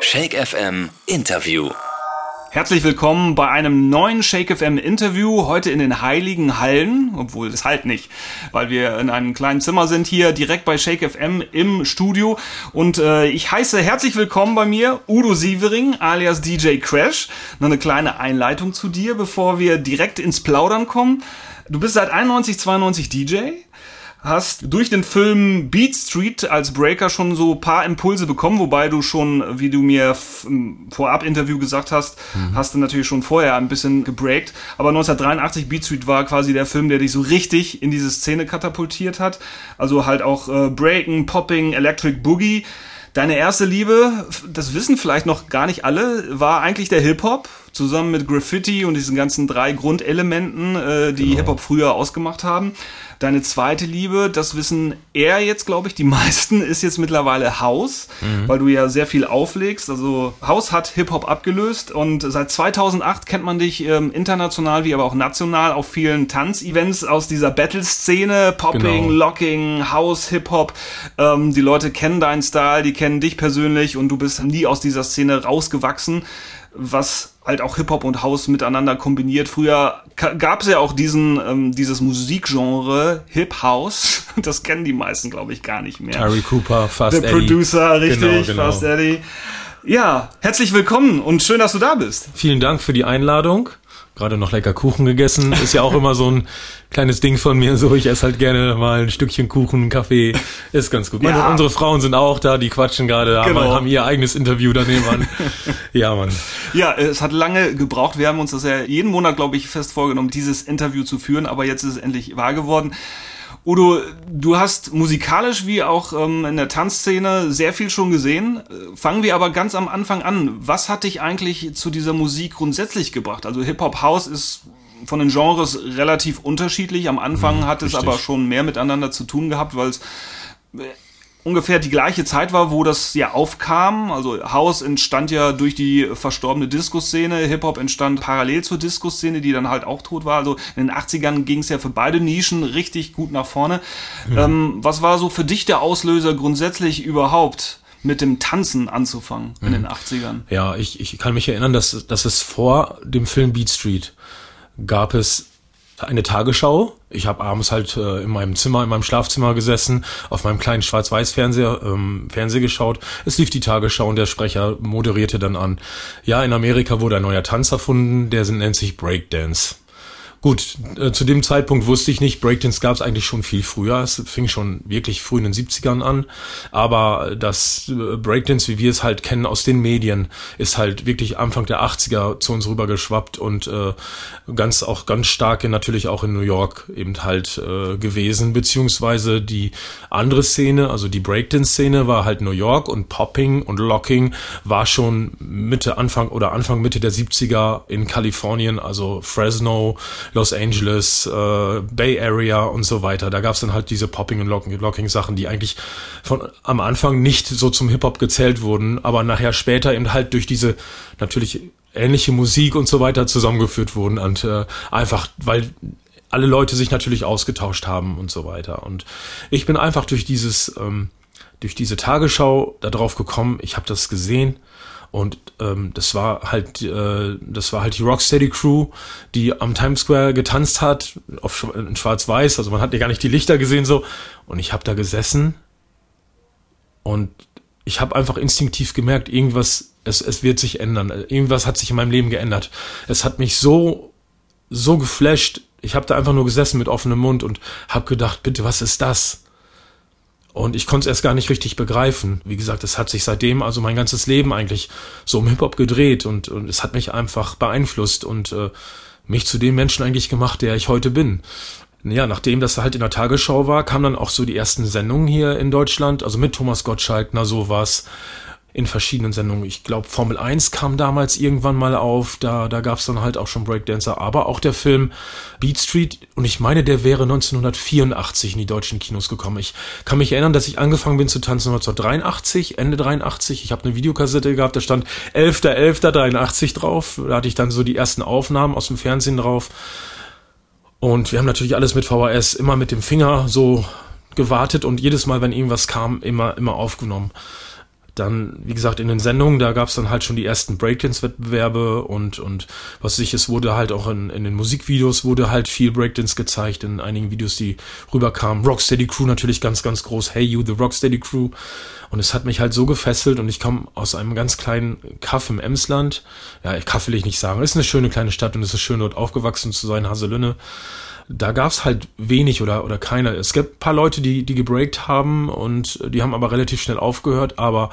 Shake FM Interview. Herzlich willkommen bei einem neuen Shake FM Interview, heute in den Heiligen Hallen, obwohl das halt nicht, weil wir in einem kleinen Zimmer sind hier direkt bei Shake FM im Studio und äh, ich heiße herzlich willkommen bei mir Udo Sievering alias DJ Crash. Noch eine kleine Einleitung zu dir, bevor wir direkt ins Plaudern kommen. Du bist seit 91, 92 DJ, hast durch den Film Beat Street als Breaker schon so paar Impulse bekommen, wobei du schon, wie du mir vorab Interview gesagt hast, mhm. hast du natürlich schon vorher ein bisschen gebreakt. Aber 1983 Beat Street war quasi der Film, der dich so richtig in diese Szene katapultiert hat. Also halt auch äh, Breaken, Popping, Electric Boogie. Deine erste Liebe, das wissen vielleicht noch gar nicht alle, war eigentlich der Hip-Hop, zusammen mit Graffiti und diesen ganzen drei Grundelementen, äh, die genau. Hip-Hop früher ausgemacht haben. Deine zweite Liebe, das wissen er jetzt, glaube ich, die meisten, ist jetzt mittlerweile House, mhm. weil du ja sehr viel auflegst. Also House hat Hip-Hop abgelöst und seit 2008 kennt man dich ähm, international wie aber auch national auf vielen Tanzevents aus dieser Battle-Szene, Popping, genau. Locking, House, Hip-Hop. Ähm, die Leute kennen deinen Style, die kennen dich persönlich und du bist nie aus dieser Szene rausgewachsen was halt auch Hip-Hop und House miteinander kombiniert. Früher gab es ja auch diesen, ähm, dieses Musikgenre Hip-House. Das kennen die meisten, glaube ich, gar nicht mehr. Terry Cooper, Fast Der Eddie. Producer, richtig, genau, genau. Fast Eddie. Ja, herzlich willkommen und schön, dass du da bist. Vielen Dank für die Einladung gerade noch lecker Kuchen gegessen. Ist ja auch immer so ein kleines Ding von mir. So, ich esse halt gerne mal ein Stückchen Kuchen, einen Kaffee. Ist ganz gut. Meine, ja. Unsere Frauen sind auch da, die quatschen gerade, genau. haben, haben ihr eigenes Interview daneben an. ja, Mann. Ja, es hat lange gebraucht. Wir haben uns das ja jeden Monat, glaube ich, fest vorgenommen, dieses Interview zu führen, aber jetzt ist es endlich wahr geworden. Udo, du hast musikalisch wie auch ähm, in der Tanzszene sehr viel schon gesehen. Fangen wir aber ganz am Anfang an. Was hat dich eigentlich zu dieser Musik grundsätzlich gebracht? Also Hip-Hop House ist von den Genres relativ unterschiedlich. Am Anfang mhm, hat es aber schon mehr miteinander zu tun gehabt, weil es ungefähr die gleiche Zeit war, wo das ja aufkam. Also House entstand ja durch die verstorbene Disco-Szene, Hip-Hop entstand parallel zur Disco-Szene, die dann halt auch tot war. Also in den 80ern ging es ja für beide Nischen richtig gut nach vorne. Ja. Ähm, was war so für dich der Auslöser grundsätzlich überhaupt? mit dem Tanzen anzufangen in den 80ern. Hm. Ja, ich, ich kann mich erinnern, dass, dass es vor dem Film Beat Street gab es eine Tagesschau. Ich habe abends halt äh, in meinem Zimmer, in meinem Schlafzimmer gesessen, auf meinem kleinen Schwarz-Weiß-Fernseher ähm, Fernseh geschaut. Es lief die Tagesschau und der Sprecher moderierte dann an. Ja, in Amerika wurde ein neuer Tanz erfunden, der nennt sich Breakdance. Gut, äh, zu dem Zeitpunkt wusste ich nicht, Breakdance gab es eigentlich schon viel früher. Es fing schon wirklich früh in den 70ern an. Aber das äh, Breakdance, wie wir es halt kennen aus den Medien, ist halt wirklich Anfang der 80er zu uns rübergeschwappt und äh, ganz auch ganz stark natürlich auch in New York eben halt äh, gewesen. Beziehungsweise die andere Szene, also die Breakdance-Szene war halt New York und Popping und Locking war schon Mitte, Anfang oder Anfang Mitte der 70er in Kalifornien, also Fresno, Los Angeles, äh, Bay Area und so weiter. Da gab es dann halt diese Popping- und Locking-Sachen, die eigentlich von am Anfang nicht so zum Hip-Hop gezählt wurden, aber nachher später eben halt durch diese natürlich ähnliche Musik und so weiter zusammengeführt wurden und äh, einfach, weil alle Leute sich natürlich ausgetauscht haben und so weiter. Und ich bin einfach durch dieses, ähm, durch diese Tagesschau darauf gekommen, ich habe das gesehen und ähm, das war halt, äh, das war halt die Rocksteady Crew, die am Times Square getanzt hat, auf, in Schwarz-Weiß. Also man hat ja gar nicht die Lichter gesehen so. Und ich habe da gesessen und ich habe einfach instinktiv gemerkt, irgendwas, es, es wird sich ändern. Irgendwas hat sich in meinem Leben geändert. Es hat mich so, so geflasht. Ich habe da einfach nur gesessen mit offenem Mund und habe gedacht, bitte, was ist das? Und ich konnte es erst gar nicht richtig begreifen. Wie gesagt, es hat sich seitdem, also mein ganzes Leben eigentlich so um Hip-Hop gedreht und, und es hat mich einfach beeinflusst und äh, mich zu dem Menschen eigentlich gemacht, der ich heute bin. Ja, nachdem das halt in der Tagesschau war, kamen dann auch so die ersten Sendungen hier in Deutschland, also mit Thomas Gottschalk, na sowas in verschiedenen Sendungen. Ich glaube, Formel 1 kam damals irgendwann mal auf, da, da gab es dann halt auch schon Breakdancer, aber auch der Film Beat Street und ich meine, der wäre 1984 in die deutschen Kinos gekommen. Ich kann mich erinnern, dass ich angefangen bin zu tanzen 1983, Ende 83. Ich habe eine Videokassette gehabt, da stand 11.11.83 drauf. Da hatte ich dann so die ersten Aufnahmen aus dem Fernsehen drauf. Und wir haben natürlich alles mit VHS immer mit dem Finger so gewartet und jedes Mal, wenn irgendwas kam, immer, immer aufgenommen dann, wie gesagt, in den Sendungen, da gab es dann halt schon die ersten Breakdance-Wettbewerbe und, und was sich es wurde halt auch in, in den Musikvideos wurde halt viel Breakdance gezeigt, in einigen Videos, die rüberkamen. Rocksteady Crew natürlich ganz, ganz groß. Hey You, the Rocksteady Crew. Und es hat mich halt so gefesselt und ich komme aus einem ganz kleinen Kaff im Emsland. Ja, Kaff will ich nicht sagen. Es ist eine schöne kleine Stadt und es ist schön dort aufgewachsen zu sein, Haselünne da gab's halt wenig oder, oder keiner. Es gibt ein paar Leute, die, die gebreakt haben und die haben aber relativ schnell aufgehört, aber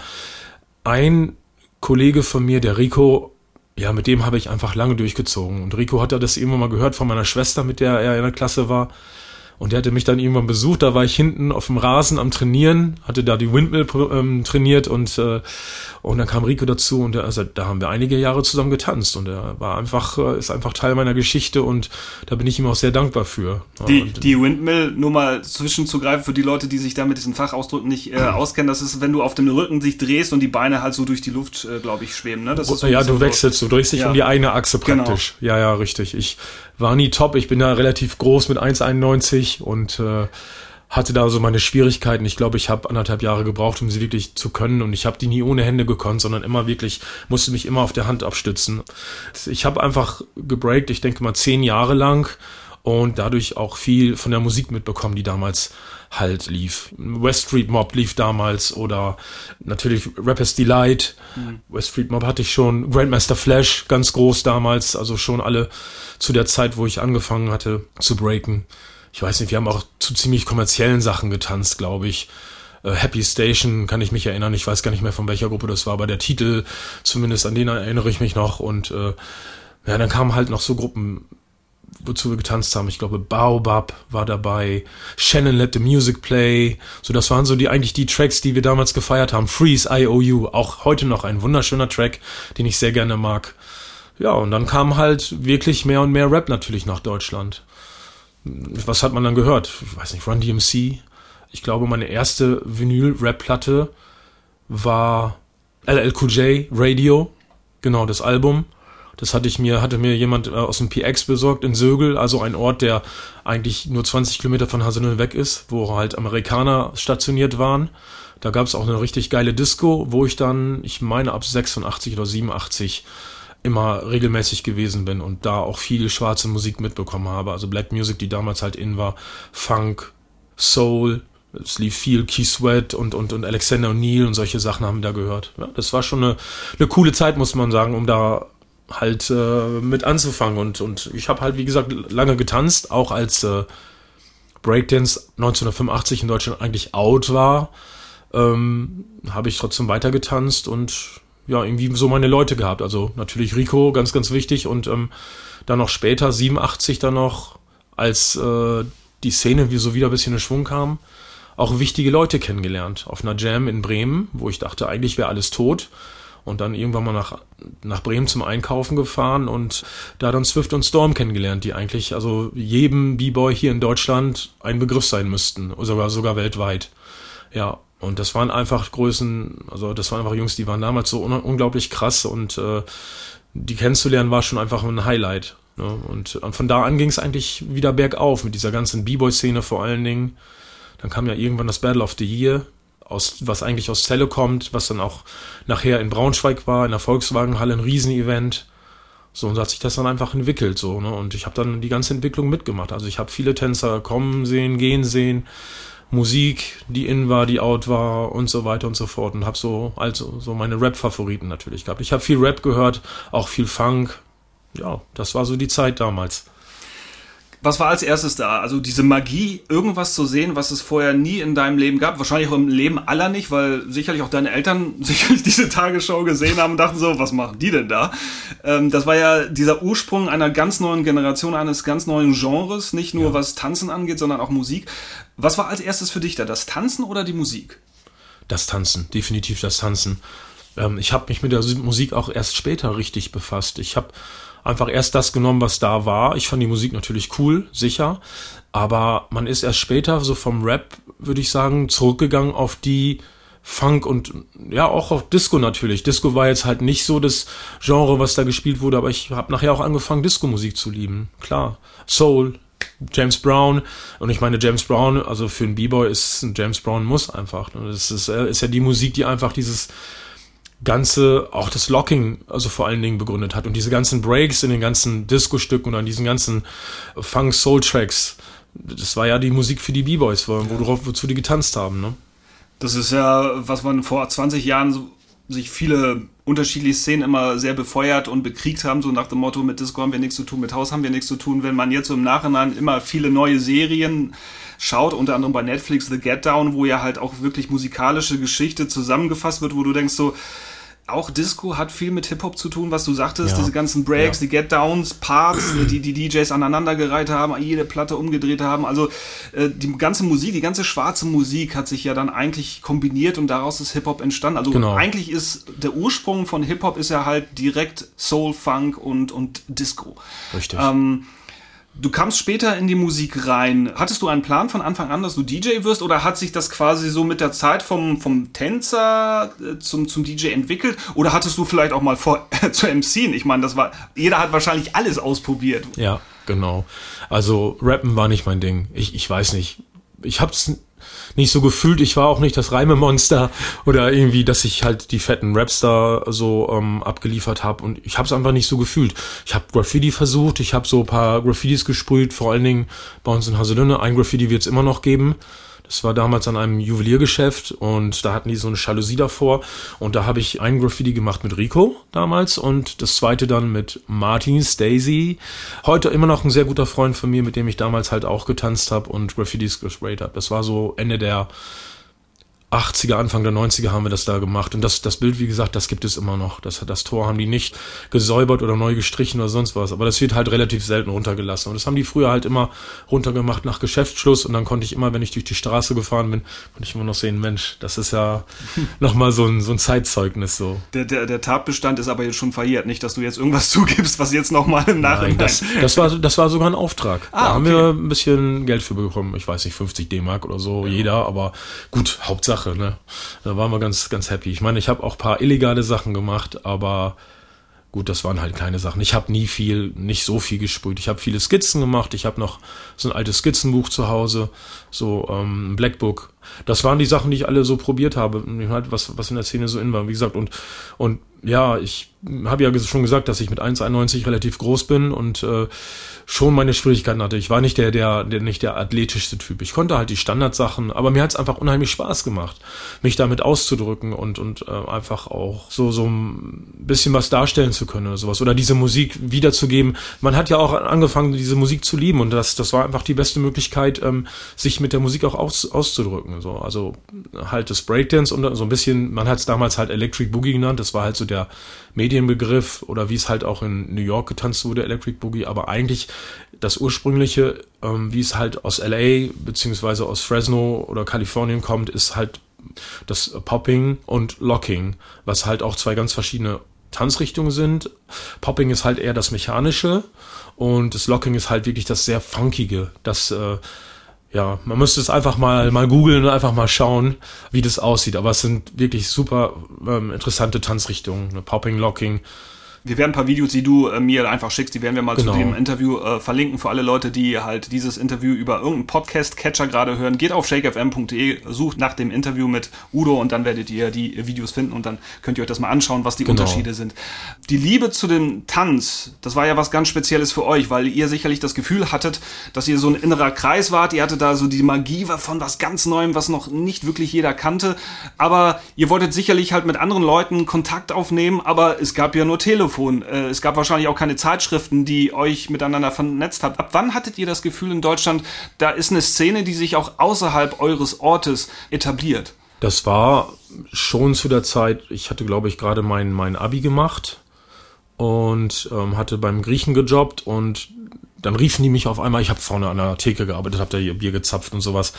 ein Kollege von mir, der Rico, ja, mit dem habe ich einfach lange durchgezogen. Und Rico hat ja das irgendwann mal gehört von meiner Schwester, mit der er in der Klasse war. Und der hatte mich dann irgendwann besucht, da war ich hinten auf dem Rasen am Trainieren, hatte da die Windmill ähm, trainiert und, äh, und dann kam Rico dazu und der, also da haben wir einige Jahre zusammen getanzt und er war einfach, äh, ist einfach Teil meiner Geschichte und da bin ich ihm auch sehr dankbar für. Die, und, die Windmill, nur mal zwischenzugreifen für die Leute, die sich da mit diesen Fachausdrücken nicht äh, auskennen, das ist, wenn du auf dem Rücken sich drehst und die Beine halt so durch die Luft, äh, glaube ich, schweben. Ne? Das ist so ja, du wechselst, du drehst dich ja. um die eine Achse Genau. praktisch. Ja, ja, richtig. Ich war nie top, ich bin da relativ groß mit 1,91 und äh, hatte da so meine Schwierigkeiten. Ich glaube, ich habe anderthalb Jahre gebraucht, um sie wirklich zu können. Und ich habe die nie ohne Hände gekonnt, sondern immer wirklich, musste mich immer auf der Hand abstützen. Ich habe einfach gebreakt, ich denke mal zehn Jahre lang und dadurch auch viel von der Musik mitbekommen, die damals halt lief. West Street Mob lief damals oder natürlich Rappers Delight. Mhm. West Street Mob hatte ich schon. Grandmaster Flash ganz groß damals, also schon alle zu der Zeit, wo ich angefangen hatte zu breaken ich weiß nicht, wir haben auch zu ziemlich kommerziellen Sachen getanzt, glaube ich. Äh, Happy Station kann ich mich erinnern. Ich weiß gar nicht mehr von welcher Gruppe das war, aber der Titel, zumindest an den erinnere ich mich noch. Und äh, ja, dann kamen halt noch so Gruppen, wozu wir getanzt haben. Ich glaube, Baobab war dabei, Shannon Let the Music Play. So, das waren so die eigentlich die Tracks, die wir damals gefeiert haben. Freeze IOU, auch heute noch ein wunderschöner Track, den ich sehr gerne mag. Ja, und dann kam halt wirklich mehr und mehr Rap natürlich nach Deutschland was hat man dann gehört? Ich weiß nicht, Run DMC. Ich glaube, meine erste Vinyl-Rap-Platte war LLQJ Radio. Genau, das Album. Das hatte ich mir, hatte mir jemand äh, aus dem PX besorgt in Sögel, also ein Ort, der eigentlich nur 20 Kilometer von Haselünne weg ist, wo halt Amerikaner stationiert waren. Da gab es auch eine richtig geile Disco, wo ich dann, ich meine ab 86 oder 87 immer regelmäßig gewesen bin und da auch viel schwarze Musik mitbekommen habe. Also Black Music, die damals halt in war, Funk, Soul, es lief viel Key Sweat und, und, und Alexander O'Neill und solche Sachen haben da gehört. Ja, das war schon eine, eine coole Zeit, muss man sagen, um da halt äh, mit anzufangen. Und, und ich habe halt, wie gesagt, lange getanzt, auch als äh, Breakdance 1985 in Deutschland eigentlich out war, ähm, habe ich trotzdem weiter getanzt und ja, irgendwie so meine Leute gehabt. Also natürlich Rico, ganz, ganz wichtig. Und ähm, dann noch später, 87 dann noch, als äh, die Szene wie so wieder ein bisschen in Schwung kam, auch wichtige Leute kennengelernt. Auf einer Jam in Bremen, wo ich dachte, eigentlich wäre alles tot. Und dann irgendwann mal nach, nach Bremen zum Einkaufen gefahren und da dann Swift und Storm kennengelernt, die eigentlich also jedem B-Boy hier in Deutschland ein Begriff sein müssten, sogar, sogar weltweit. Ja, und das waren einfach Größen, also das waren einfach Jungs, die waren damals so un unglaublich krass und äh, die kennenzulernen war schon einfach ein Highlight. Ne? Und, und von da an ging es eigentlich wieder bergauf mit dieser ganzen B-Boy-Szene vor allen Dingen. Dann kam ja irgendwann das Battle of the Year, aus, was eigentlich aus Celle kommt, was dann auch nachher in Braunschweig war, in der Volkswagenhalle, ein Riesenevent. So, und so hat sich das dann einfach entwickelt, so, ne? Und ich habe dann die ganze Entwicklung mitgemacht. Also ich habe viele Tänzer kommen sehen, gehen sehen. Musik, die in war, die out war und so weiter und so fort und habe so also so meine Rap-Favoriten natürlich gehabt. Ich habe viel Rap gehört, auch viel Funk. Ja, das war so die Zeit damals. Was war als erstes da? Also diese Magie, irgendwas zu sehen, was es vorher nie in deinem Leben gab. Wahrscheinlich auch im Leben aller nicht, weil sicherlich auch deine Eltern sicherlich diese Tagesschau gesehen haben und dachten so, was machen die denn da? Ähm, das war ja dieser Ursprung einer ganz neuen Generation, eines ganz neuen Genres, nicht nur ja. was Tanzen angeht, sondern auch Musik. Was war als erstes für dich da? Das Tanzen oder die Musik? Das Tanzen, definitiv das Tanzen. Ähm, ich habe mich mit der Musik auch erst später richtig befasst. Ich habe einfach erst das genommen, was da war. Ich fand die Musik natürlich cool, sicher. Aber man ist erst später, so vom Rap, würde ich sagen, zurückgegangen auf die Funk und ja, auch auf Disco natürlich. Disco war jetzt halt nicht so das Genre, was da gespielt wurde, aber ich habe nachher auch angefangen, Disco-Musik zu lieben. Klar. Soul, James Brown. Und ich meine, James Brown, also für einen B-Boy ist ein James Brown muss einfach. Ne? Das ist, äh, ist ja die Musik, die einfach dieses ganze, auch das Locking, also vor allen Dingen begründet hat. Und diese ganzen Breaks in den ganzen Disco-Stücken und an diesen ganzen Funk-Soul-Tracks, das war ja die Musik für die B-Boys, wo, ja. wozu die getanzt haben, ne? Das ist ja, was man vor 20 Jahren so, sich viele unterschiedliche Szenen immer sehr befeuert und bekriegt haben, so nach dem Motto, mit Disco haben wir nichts zu tun, mit Haus haben wir nichts zu tun. Wenn man jetzt so im Nachhinein immer viele neue Serien schaut, unter anderem bei Netflix The Get Down, wo ja halt auch wirklich musikalische Geschichte zusammengefasst wird, wo du denkst so, auch Disco hat viel mit Hip-Hop zu tun, was du sagtest, ja. diese ganzen Breaks, ja. die Get-Downs, Parts, die die DJs aneinandergereiht haben, jede Platte umgedreht haben. Also äh, die ganze Musik, die ganze schwarze Musik hat sich ja dann eigentlich kombiniert und daraus ist Hip-Hop entstanden. Also genau. eigentlich ist der Ursprung von Hip-Hop ist ja halt direkt Soul, Funk und, und Disco. Richtig. Ähm, Du kamst später in die Musik rein. Hattest du einen Plan von Anfang an, dass du DJ wirst oder hat sich das quasi so mit der Zeit vom, vom Tänzer äh, zum, zum DJ entwickelt? Oder hattest du vielleicht auch mal vor zu MCen? Ich meine, das war, jeder hat wahrscheinlich alles ausprobiert. Ja, genau. Also Rappen war nicht mein Ding. Ich, ich weiß nicht. Ich hab's nicht so gefühlt. Ich war auch nicht das Reimemonster oder irgendwie, dass ich halt die fetten Rapstar so ähm, abgeliefert habe und ich habe es einfach nicht so gefühlt. Ich habe Graffiti versucht, ich habe so ein paar Graffitis gesprüht, vor allen Dingen bei uns in Haselünne. Ein Graffiti wird es immer noch geben. Das war damals an einem Juweliergeschäft und da hatten die so eine Jalousie davor. Und da habe ich ein Graffiti gemacht mit Rico damals und das zweite dann mit Martin Stacy. Heute immer noch ein sehr guter Freund von mir, mit dem ich damals halt auch getanzt habe und Graffitis gesprayt habe. Das war so Ende der 80er, Anfang der 90er haben wir das da gemacht. Und das, das Bild, wie gesagt, das gibt es immer noch. Das, das Tor haben die nicht gesäubert oder neu gestrichen oder sonst was. Aber das wird halt relativ selten runtergelassen. Und das haben die früher halt immer runtergemacht nach Geschäftsschluss. Und dann konnte ich immer, wenn ich durch die Straße gefahren bin, konnte ich immer noch sehen, Mensch, das ist ja nochmal so ein, so ein Zeitzeugnis so. Der, der, der Tatbestand ist aber jetzt schon verjährt. Nicht, dass du jetzt irgendwas zugibst, was jetzt nochmal im Nachhinein... Nein, das, das, war, das war sogar ein Auftrag. Ah, da haben wir ein bisschen Geld für bekommen. Ich weiß nicht, 50 D-Mark oder so, ja. jeder. Aber gut, Hauptsache Sache, ne? Da waren wir ganz, ganz happy. Ich meine, ich habe auch paar illegale Sachen gemacht, aber gut, das waren halt kleine Sachen. Ich habe nie viel, nicht so viel gesprüht. Ich habe viele Skizzen gemacht. Ich habe noch so ein altes Skizzenbuch zu Hause, so ähm, ein Blackbook. Das waren die Sachen, die ich alle so probiert habe, halt was, was in der Szene so in war. Wie gesagt, und, und ja, ich habe ja schon gesagt, dass ich mit 1,91 relativ groß bin und äh, schon meine Schwierigkeiten hatte. Ich war nicht der, der, der nicht der athletischste Typ. Ich konnte halt die Standardsachen, aber mir hat es einfach unheimlich Spaß gemacht, mich damit auszudrücken und und äh, einfach auch so so ein bisschen was darstellen zu können oder sowas oder diese Musik wiederzugeben. Man hat ja auch angefangen, diese Musik zu lieben und das das war einfach die beste Möglichkeit, ähm, sich mit der Musik auch aus, auszudrücken. So also halt das Breakdance und so ein bisschen. Man hat es damals halt Electric Boogie genannt. Das war halt so der Medienbegriff oder wie es halt auch in New York getanzt wurde, Electric Boogie, aber eigentlich das ursprüngliche, ähm, wie es halt aus LA beziehungsweise aus Fresno oder Kalifornien kommt, ist halt das Popping und Locking, was halt auch zwei ganz verschiedene Tanzrichtungen sind. Popping ist halt eher das Mechanische und das Locking ist halt wirklich das sehr Funkige, das äh, ja, man müsste es einfach mal, mal googeln und einfach mal schauen, wie das aussieht. Aber es sind wirklich super ähm, interessante Tanzrichtungen. Ne? Popping, Locking, wir werden ein paar Videos, die du äh, mir einfach schickst, die werden wir mal genau. zu dem Interview äh, verlinken für alle Leute, die halt dieses Interview über irgendeinen Podcast-Catcher gerade hören. Geht auf shakefm.de, sucht nach dem Interview mit Udo und dann werdet ihr die Videos finden und dann könnt ihr euch das mal anschauen, was die genau. Unterschiede sind. Die Liebe zu dem Tanz, das war ja was ganz Spezielles für euch, weil ihr sicherlich das Gefühl hattet, dass ihr so ein innerer Kreis wart. Ihr hattet da so die Magie von was ganz Neuem, was noch nicht wirklich jeder kannte. Aber ihr wolltet sicherlich halt mit anderen Leuten Kontakt aufnehmen, aber es gab ja nur Telefon. Telefon. Äh, es gab wahrscheinlich auch keine Zeitschriften, die euch miteinander vernetzt habt. Ab wann hattet ihr das Gefühl in Deutschland, da ist eine Szene, die sich auch außerhalb eures Ortes etabliert? Das war schon zu der Zeit, ich hatte, glaube ich, gerade mein, mein Abi gemacht und ähm, hatte beim Griechen gejobbt und dann riefen die mich auf einmal, ich habe vorne an der Theke gearbeitet, habe da ihr Bier gezapft und sowas.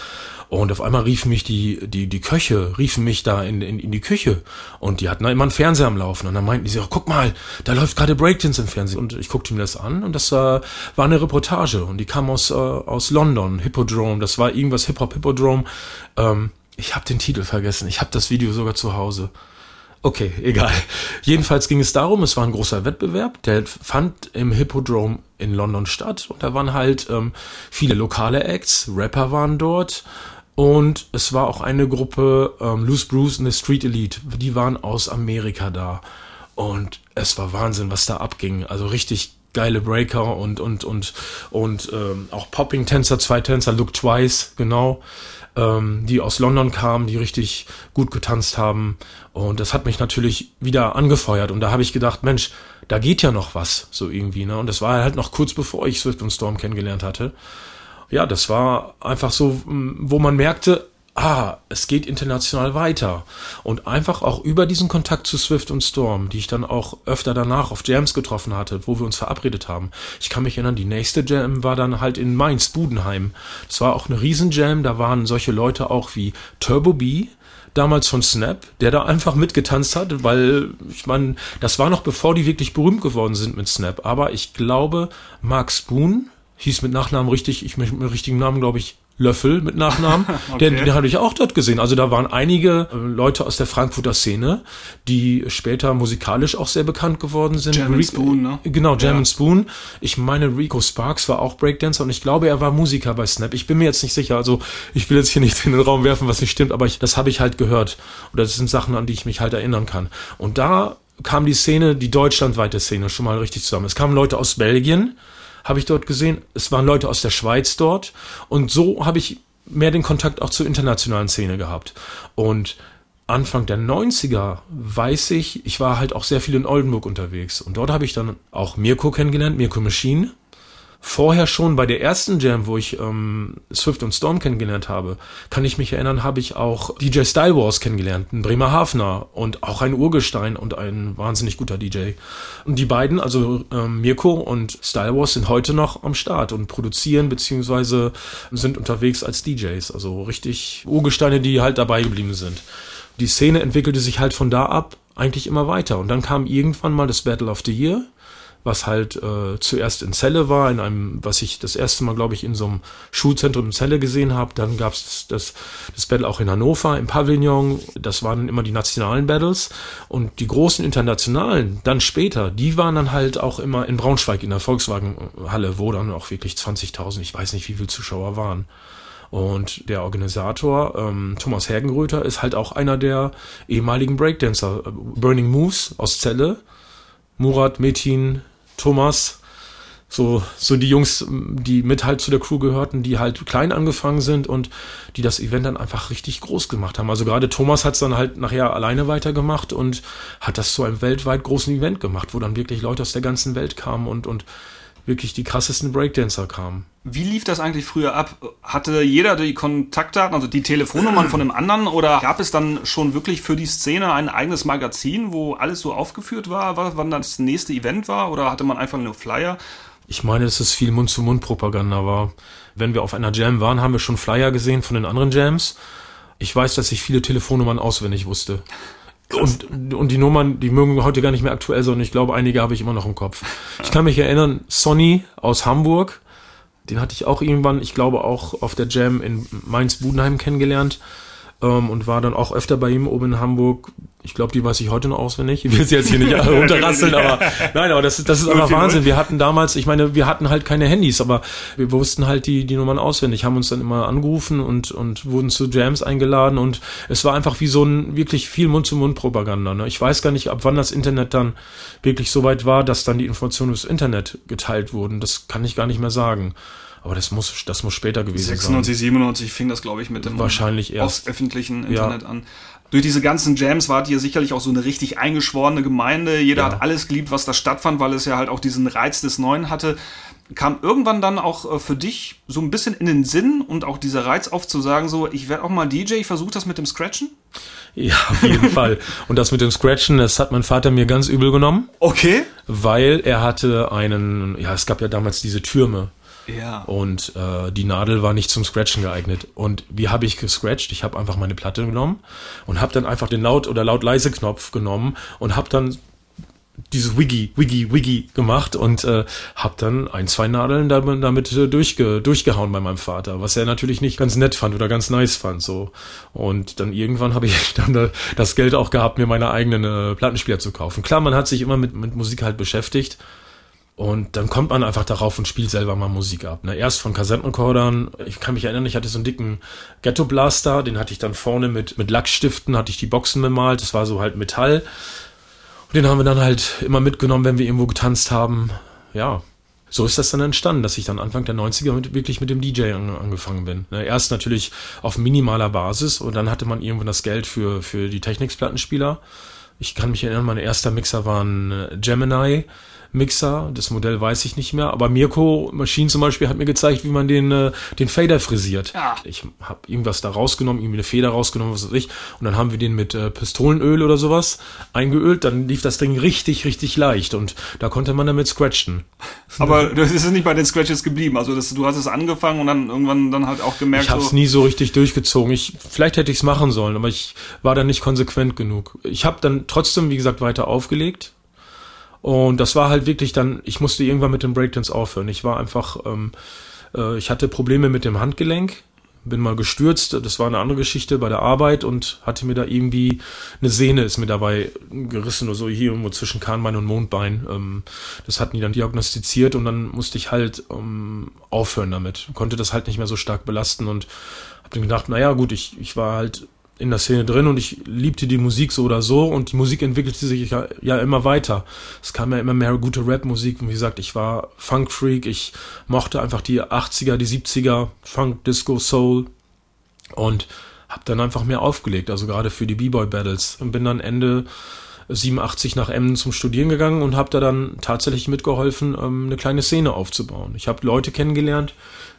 Und auf einmal riefen mich die, die, die Köche, riefen mich da in, in, in die Küche. Und die hatten da immer einen Fernseher am Laufen. Und dann meinten die sich, oh, guck mal, da läuft gerade Breakdance im Fernsehen. Und ich guckte mir das an und das äh, war eine Reportage. Und die kam aus, äh, aus London, Hippodrome. Das war irgendwas Hip-Hop Hippodrome. Ähm, ich habe den Titel vergessen. Ich habe das Video sogar zu Hause. Okay, egal. Jedenfalls ging es darum, es war ein großer Wettbewerb, der fand im Hippodrome in London statt. Und da waren halt ähm, viele lokale Acts, Rapper waren dort. Und es war auch eine Gruppe, ähm, Loose Bruce und the Street Elite, die waren aus Amerika da. Und es war Wahnsinn, was da abging. Also richtig geile Breaker und und und und ähm, auch Popping-Tänzer, zwei Tänzer, Look Twice, genau ähm, die aus London kamen, die richtig gut getanzt haben. Und das hat mich natürlich wieder angefeuert. Und da habe ich gedacht, Mensch, da geht ja noch was, so irgendwie. Ne? Und das war halt noch kurz bevor ich Swift und Storm kennengelernt hatte. Ja, das war einfach so, wo man merkte, ah, es geht international weiter. Und einfach auch über diesen Kontakt zu Swift und Storm, die ich dann auch öfter danach auf Jams getroffen hatte, wo wir uns verabredet haben. Ich kann mich erinnern, die nächste Jam war dann halt in Mainz, Budenheim. Das war auch eine Riesenjam, da waren solche Leute auch wie Turbo B, damals von Snap, der da einfach mitgetanzt hat, weil ich meine, das war noch bevor die wirklich berühmt geworden sind mit Snap. Aber ich glaube, Mark Spoon hieß mit Nachnamen richtig, ich mit richtigen Namen glaube ich Löffel mit Nachnamen, okay. den, den habe ich auch dort gesehen. Also da waren einige äh, Leute aus der Frankfurter Szene, die später musikalisch auch sehr bekannt geworden sind. Jam Spoon, ne? Genau, Jam ja. Spoon. Ich meine, Rico Sparks war auch Breakdancer und ich glaube, er war Musiker bei Snap. Ich bin mir jetzt nicht sicher. Also ich will jetzt hier nicht in den Raum werfen, was nicht stimmt, aber ich, das habe ich halt gehört. Oder das sind Sachen, an die ich mich halt erinnern kann. Und da kam die Szene, die deutschlandweite Szene, schon mal richtig zusammen. Es kamen Leute aus Belgien, habe ich dort gesehen. Es waren Leute aus der Schweiz dort. Und so habe ich mehr den Kontakt auch zur internationalen Szene gehabt. Und Anfang der 90er weiß ich, ich war halt auch sehr viel in Oldenburg unterwegs. Und dort habe ich dann auch Mirko kennengelernt, Mirko Machine vorher schon bei der ersten Jam, wo ich ähm, Swift und Storm kennengelernt habe, kann ich mich erinnern, habe ich auch DJ Style Wars kennengelernt, ein Bremer Hafner und auch ein Urgestein und ein wahnsinnig guter DJ. Und die beiden, also ähm, Mirko und Style Wars, sind heute noch am Start und produzieren beziehungsweise sind unterwegs als DJs. Also richtig Urgesteine, die halt dabei geblieben sind. Die Szene entwickelte sich halt von da ab eigentlich immer weiter. Und dann kam irgendwann mal das Battle of the Year was halt äh, zuerst in Celle war, in einem, was ich das erste Mal, glaube ich, in so einem Schulzentrum in Celle gesehen habe. Dann gab es das, das Battle auch in Hannover, im Pavillon. Das waren immer die nationalen Battles. Und die großen internationalen, dann später, die waren dann halt auch immer in Braunschweig in der Volkswagenhalle, wo dann auch wirklich 20.000, ich weiß nicht, wie viele Zuschauer waren. Und der Organisator, ähm, Thomas Hergenröther, ist halt auch einer der ehemaligen Breakdancer, äh, Burning Moves aus Celle. Murat, Metin, Thomas, so, so die Jungs, die mit halt zu der Crew gehörten, die halt klein angefangen sind und die das Event dann einfach richtig groß gemacht haben. Also gerade Thomas hat es dann halt nachher alleine weitergemacht und hat das zu einem weltweit großen Event gemacht, wo dann wirklich Leute aus der ganzen Welt kamen und, und wirklich die krassesten Breakdancer kamen. Wie lief das eigentlich früher ab? Hatte jeder die Kontaktdaten, also die Telefonnummern von einem anderen oder gab es dann schon wirklich für die Szene ein eigenes Magazin, wo alles so aufgeführt war, wann das nächste Event war oder hatte man einfach nur Flyer? Ich meine, dass es viel Mund-zu-Mund-Propaganda war. Wenn wir auf einer Jam waren, haben wir schon Flyer gesehen von den anderen Jams. Ich weiß, dass ich viele Telefonnummern auswendig wusste. Und, und die Nummern, die mögen heute gar nicht mehr aktuell sein. Ich glaube, einige habe ich immer noch im Kopf. Ich kann mich erinnern, Sonny aus Hamburg, den hatte ich auch irgendwann, ich glaube auch auf der Jam in Mainz-Budenheim kennengelernt ähm, und war dann auch öfter bei ihm oben in Hamburg. Ich glaube, die weiß ich heute noch auswendig. Ich will sie jetzt hier nicht runterrasseln, aber nein, aber das, das ist einfach Wahnsinn. Wir hatten damals, ich meine, wir hatten halt keine Handys, aber wir wussten halt die, die Nummern auswendig, haben uns dann immer angerufen und, und wurden zu Jams eingeladen und es war einfach wie so ein wirklich viel Mund-zu-Mund-Propaganda. Ne? Ich weiß gar nicht, ab wann das Internet dann wirklich so weit war, dass dann die Informationen übers Internet geteilt wurden. Das kann ich gar nicht mehr sagen. Aber das muss, das muss später gewesen 96, sein. 96, 97 fing das, glaube ich, mit dem Wahrscheinlich erst. öffentlichen Internet ja. an. Durch diese ganzen Jams wart ihr sicherlich auch so eine richtig eingeschworene Gemeinde. Jeder ja. hat alles geliebt, was da stattfand, weil es ja halt auch diesen Reiz des Neuen hatte. Kam irgendwann dann auch äh, für dich so ein bisschen in den Sinn und auch dieser Reiz auf zu sagen, so, ich werde auch mal DJ, ich versuche das mit dem Scratchen? Ja, auf jeden Fall. Und das mit dem Scratchen, das hat mein Vater mir ganz übel genommen. Okay. Weil er hatte einen, ja, es gab ja damals diese Türme. Ja. Und äh, die Nadel war nicht zum Scratchen geeignet. Und wie habe ich gescratcht? Ich habe einfach meine Platte genommen und habe dann einfach den Laut- oder Laut-Leise-Knopf genommen und habe dann dieses Wiggy, Wiggy, Wiggy gemacht und äh, habe dann ein, zwei Nadeln damit, damit äh, durchge, durchgehauen bei meinem Vater, was er natürlich nicht ganz nett fand oder ganz nice fand. so Und dann irgendwann habe ich dann das Geld auch gehabt, mir meine eigenen äh, Plattenspieler zu kaufen. Klar, man hat sich immer mit, mit Musik halt beschäftigt. Und dann kommt man einfach darauf und spielt selber mal Musik ab. Ne? Erst von Kassettenrekordern. Ich kann mich erinnern, ich hatte so einen dicken Ghetto Blaster, den hatte ich dann vorne mit, mit Lackstiften, hatte ich die Boxen bemalt. Das war so halt Metall. Und den haben wir dann halt immer mitgenommen, wenn wir irgendwo getanzt haben. Ja, so ist das dann entstanden, dass ich dann Anfang der 90er mit, wirklich mit dem DJ an, angefangen bin. Ne, erst natürlich auf minimaler Basis und dann hatte man irgendwann das Geld für, für die Technics-Plattenspieler. Ich kann mich erinnern, mein erster Mixer war ein äh, Gemini Mixer. Das Modell weiß ich nicht mehr. Aber Mirko Machine zum Beispiel hat mir gezeigt, wie man den, äh, den Fader frisiert. Ja. Ich habe irgendwas da rausgenommen, irgendwie eine Feder rausgenommen, was weiß ich. Und dann haben wir den mit äh, Pistolenöl oder sowas eingeölt. Dann lief das Ding richtig, richtig leicht. Und da konnte man damit scratchen. Aber das ist nicht bei den Scratches geblieben. Also das, du hast es angefangen und dann irgendwann dann halt auch gemerkt. Ich habe es so nie so richtig durchgezogen. Ich, vielleicht hätte ich es machen sollen, aber ich war dann nicht konsequent genug. Ich habe dann trotzdem, wie gesagt, weiter aufgelegt und das war halt wirklich dann, ich musste irgendwann mit dem Breakdance aufhören. Ich war einfach, ähm, äh, ich hatte Probleme mit dem Handgelenk, bin mal gestürzt, das war eine andere Geschichte bei der Arbeit und hatte mir da irgendwie eine Sehne ist mir dabei gerissen oder so hier irgendwo zwischen Kahnbein und Mondbein. Ähm, das hatten die dann diagnostiziert und dann musste ich halt ähm, aufhören damit. Konnte das halt nicht mehr so stark belasten und habe dann gedacht, naja gut, ich, ich war halt in der Szene drin und ich liebte die Musik so oder so und die Musik entwickelte sich ja, ja immer weiter. Es kam ja immer mehr gute Rap-Musik und wie gesagt, ich war Funk-Freak, ich mochte einfach die 80er, die 70er, Funk, Disco, Soul und habe dann einfach mehr aufgelegt, also gerade für die B-Boy-Battles und bin dann Ende 87 nach Emden zum Studieren gegangen und habe da dann tatsächlich mitgeholfen, ähm, eine kleine Szene aufzubauen. Ich habe Leute kennengelernt,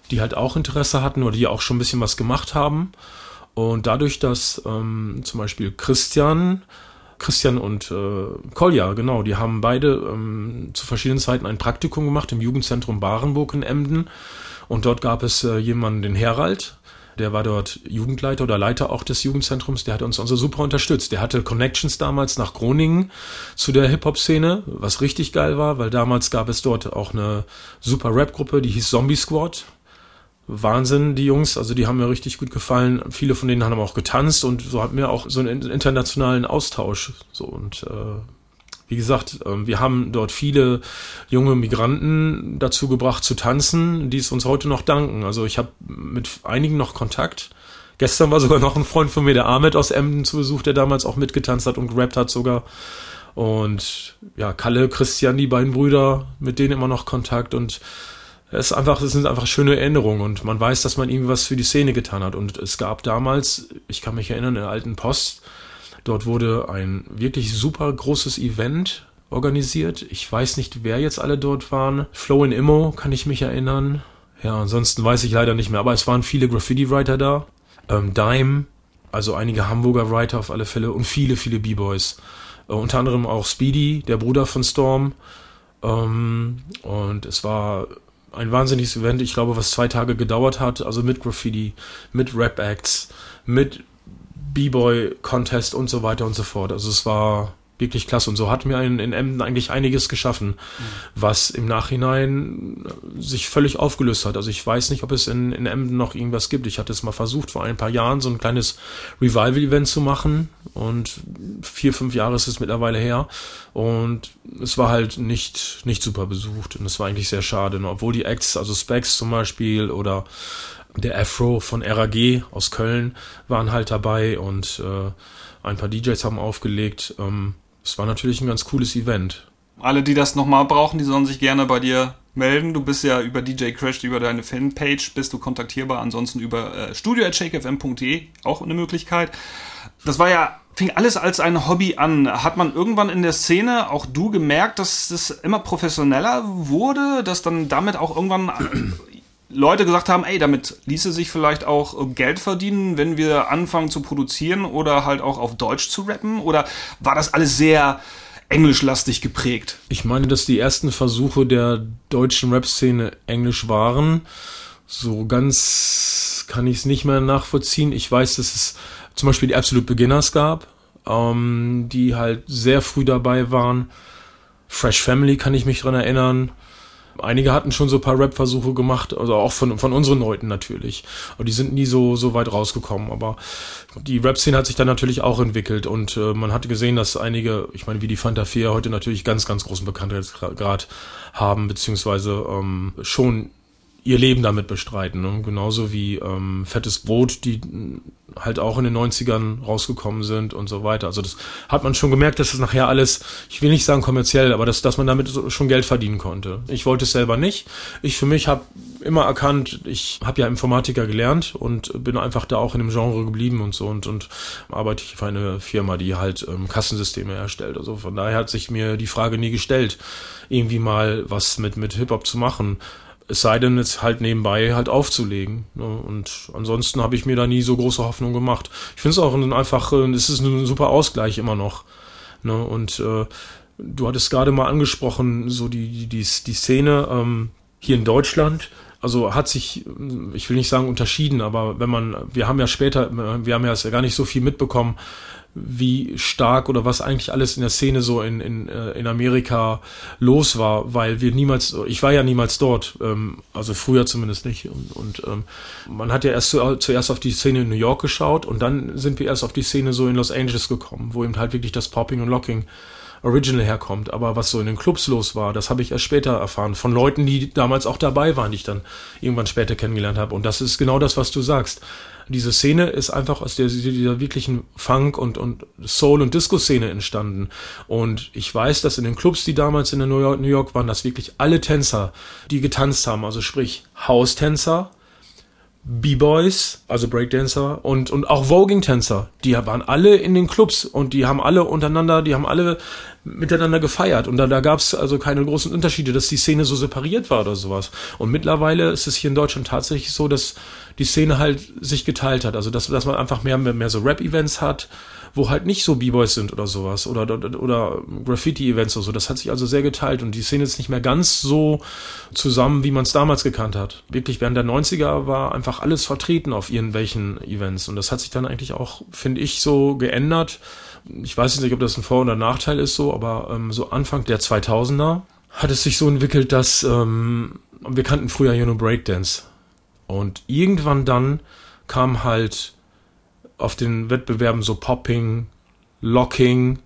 die halt auch Interesse hatten oder die auch schon ein bisschen was gemacht haben und dadurch, dass ähm, zum Beispiel Christian, Christian und äh, Kolja, genau, die haben beide ähm, zu verschiedenen Zeiten ein Praktikum gemacht im Jugendzentrum Barenburg in Emden. Und dort gab es äh, jemanden, den Herald, der war dort Jugendleiter oder Leiter auch des Jugendzentrums, der hat uns also super unterstützt. Der hatte Connections damals nach Groningen zu der Hip-Hop-Szene, was richtig geil war, weil damals gab es dort auch eine super Rap-Gruppe, die hieß Zombie Squad. Wahnsinn, die Jungs. Also die haben mir richtig gut gefallen. Viele von denen haben auch getanzt und so hatten wir auch so einen internationalen Austausch. So und äh, wie gesagt, äh, wir haben dort viele junge Migranten dazu gebracht zu tanzen, die es uns heute noch danken. Also ich habe mit einigen noch Kontakt. Gestern war sogar noch ein Freund von mir, der Ahmed aus Emden zu Besuch, der damals auch mitgetanzt hat und gerappt hat sogar. Und ja, Kalle, Christian, die beiden Brüder, mit denen immer noch Kontakt und es einfach, es sind einfach schöne Erinnerungen und man weiß, dass man irgendwie was für die Szene getan hat. Und es gab damals, ich kann mich erinnern, in der alten Post, dort wurde ein wirklich super großes Event organisiert. Ich weiß nicht, wer jetzt alle dort waren. Flow in Immo kann ich mich erinnern. Ja, ansonsten weiß ich leider nicht mehr, aber es waren viele Graffiti-Writer da. Ähm, Dime, also einige Hamburger Writer auf alle Fälle und viele, viele B-Boys. Äh, unter anderem auch Speedy, der Bruder von Storm. Ähm, und es war ein wahnsinniges Event, ich glaube, was zwei Tage gedauert hat, also mit Graffiti, mit Rap-Acts, mit B-Boy-Contest und so weiter und so fort. Also es war wirklich klasse. Und so hat mir in, Emden eigentlich einiges geschaffen, mhm. was im Nachhinein sich völlig aufgelöst hat. Also ich weiß nicht, ob es in, in Emden noch irgendwas gibt. Ich hatte es mal versucht, vor ein paar Jahren so ein kleines Revival-Event zu machen. Und vier, fünf Jahre ist es mittlerweile her. Und es war halt nicht, nicht super besucht. Und es war eigentlich sehr schade. Obwohl die Acts, also Specs zum Beispiel oder der Afro von RAG aus Köln waren halt dabei und äh, ein paar DJs haben aufgelegt. Ähm, es war natürlich ein ganz cooles Event. Alle, die das nochmal brauchen, die sollen sich gerne bei dir melden. Du bist ja über DJ Crash, über deine Fanpage, bist du kontaktierbar. Ansonsten über äh, studio.shakefm.de auch eine Möglichkeit. Das war ja, fing alles als ein Hobby an. Hat man irgendwann in der Szene, auch du, gemerkt, dass das immer professioneller wurde, dass dann damit auch irgendwann Leute gesagt haben, ey, damit ließe sich vielleicht auch Geld verdienen, wenn wir anfangen zu produzieren oder halt auch auf Deutsch zu rappen? Oder war das alles sehr englischlastig geprägt? Ich meine, dass die ersten Versuche der deutschen Rap-Szene englisch waren. So ganz kann ich es nicht mehr nachvollziehen. Ich weiß, dass es zum Beispiel die Absolute Beginners gab, ähm, die halt sehr früh dabei waren. Fresh Family kann ich mich dran erinnern. Einige hatten schon so ein paar Rap-Versuche gemacht, also auch von, von unseren Leuten natürlich. Aber die sind nie so, so weit rausgekommen. Aber die Rap-Szene hat sich dann natürlich auch entwickelt und äh, man hatte gesehen, dass einige, ich meine, wie die Fanta 4 heute natürlich ganz, ganz großen Bekanntheitsgrad haben, beziehungsweise ähm, schon ihr Leben damit bestreiten. Ne? Genauso wie ähm, Fettes Brot, die halt auch in den 90ern rausgekommen sind und so weiter. Also das hat man schon gemerkt, dass es nachher alles, ich will nicht sagen kommerziell, aber dass, dass man damit schon Geld verdienen konnte. Ich wollte es selber nicht. Ich für mich habe immer erkannt, ich habe ja Informatiker gelernt und bin einfach da auch in dem Genre geblieben und so und, und arbeite für eine Firma, die halt ähm, Kassensysteme erstellt. Also von daher hat sich mir die Frage nie gestellt, irgendwie mal was mit, mit Hip-Hop zu machen. Es sei denn, jetzt halt nebenbei halt aufzulegen. Ne? Und ansonsten habe ich mir da nie so große Hoffnung gemacht. Ich finde es auch einfach, äh, es ist ein super Ausgleich immer noch. Ne? Und äh, du hattest gerade mal angesprochen, so die, die, die, die Szene ähm, hier in Deutschland. Also hat sich, ich will nicht sagen unterschieden, aber wenn man, wir haben ja später, wir haben ja gar nicht so viel mitbekommen, wie stark oder was eigentlich alles in der Szene so in, in, äh, in Amerika los war, weil wir niemals, ich war ja niemals dort, ähm, also früher zumindest nicht. Und, und ähm, man hat ja erst zu, zuerst auf die Szene in New York geschaut und dann sind wir erst auf die Szene so in Los Angeles gekommen, wo eben halt wirklich das Popping und Locking Original herkommt. Aber was so in den Clubs los war, das habe ich erst später erfahren. Von Leuten, die damals auch dabei waren, die ich dann irgendwann später kennengelernt habe. Und das ist genau das, was du sagst diese Szene ist einfach aus der, dieser wirklichen Funk- und, und Soul- und Disco-Szene entstanden. Und ich weiß, dass in den Clubs, die damals in New York, New York waren, dass wirklich alle Tänzer, die getanzt haben, also sprich House-Tänzer, B-Boys, also Breakdancer und, und auch Voging-Tänzer, die waren alle in den Clubs und die haben alle untereinander, die haben alle miteinander gefeiert und da, da gab es also keine großen Unterschiede, dass die Szene so separiert war oder sowas. Und mittlerweile ist es hier in Deutschland tatsächlich so, dass die Szene halt sich geteilt hat. Also dass, dass man einfach mehr, mehr, mehr so Rap-Events hat, wo halt nicht so B-Boys sind oder sowas oder, oder, oder Graffiti-Events oder so. Das hat sich also sehr geteilt und die Szene ist nicht mehr ganz so zusammen, wie man es damals gekannt hat. Wirklich während der 90er war einfach alles vertreten auf irgendwelchen Events und das hat sich dann eigentlich auch, finde ich, so geändert. Ich weiß nicht, ob das ein Vor- oder Nachteil ist so, aber ähm, so Anfang der 2000er hat es sich so entwickelt, dass ähm, wir kannten früher hier nur Breakdance und irgendwann dann kam halt auf den Wettbewerben so Popping, Locking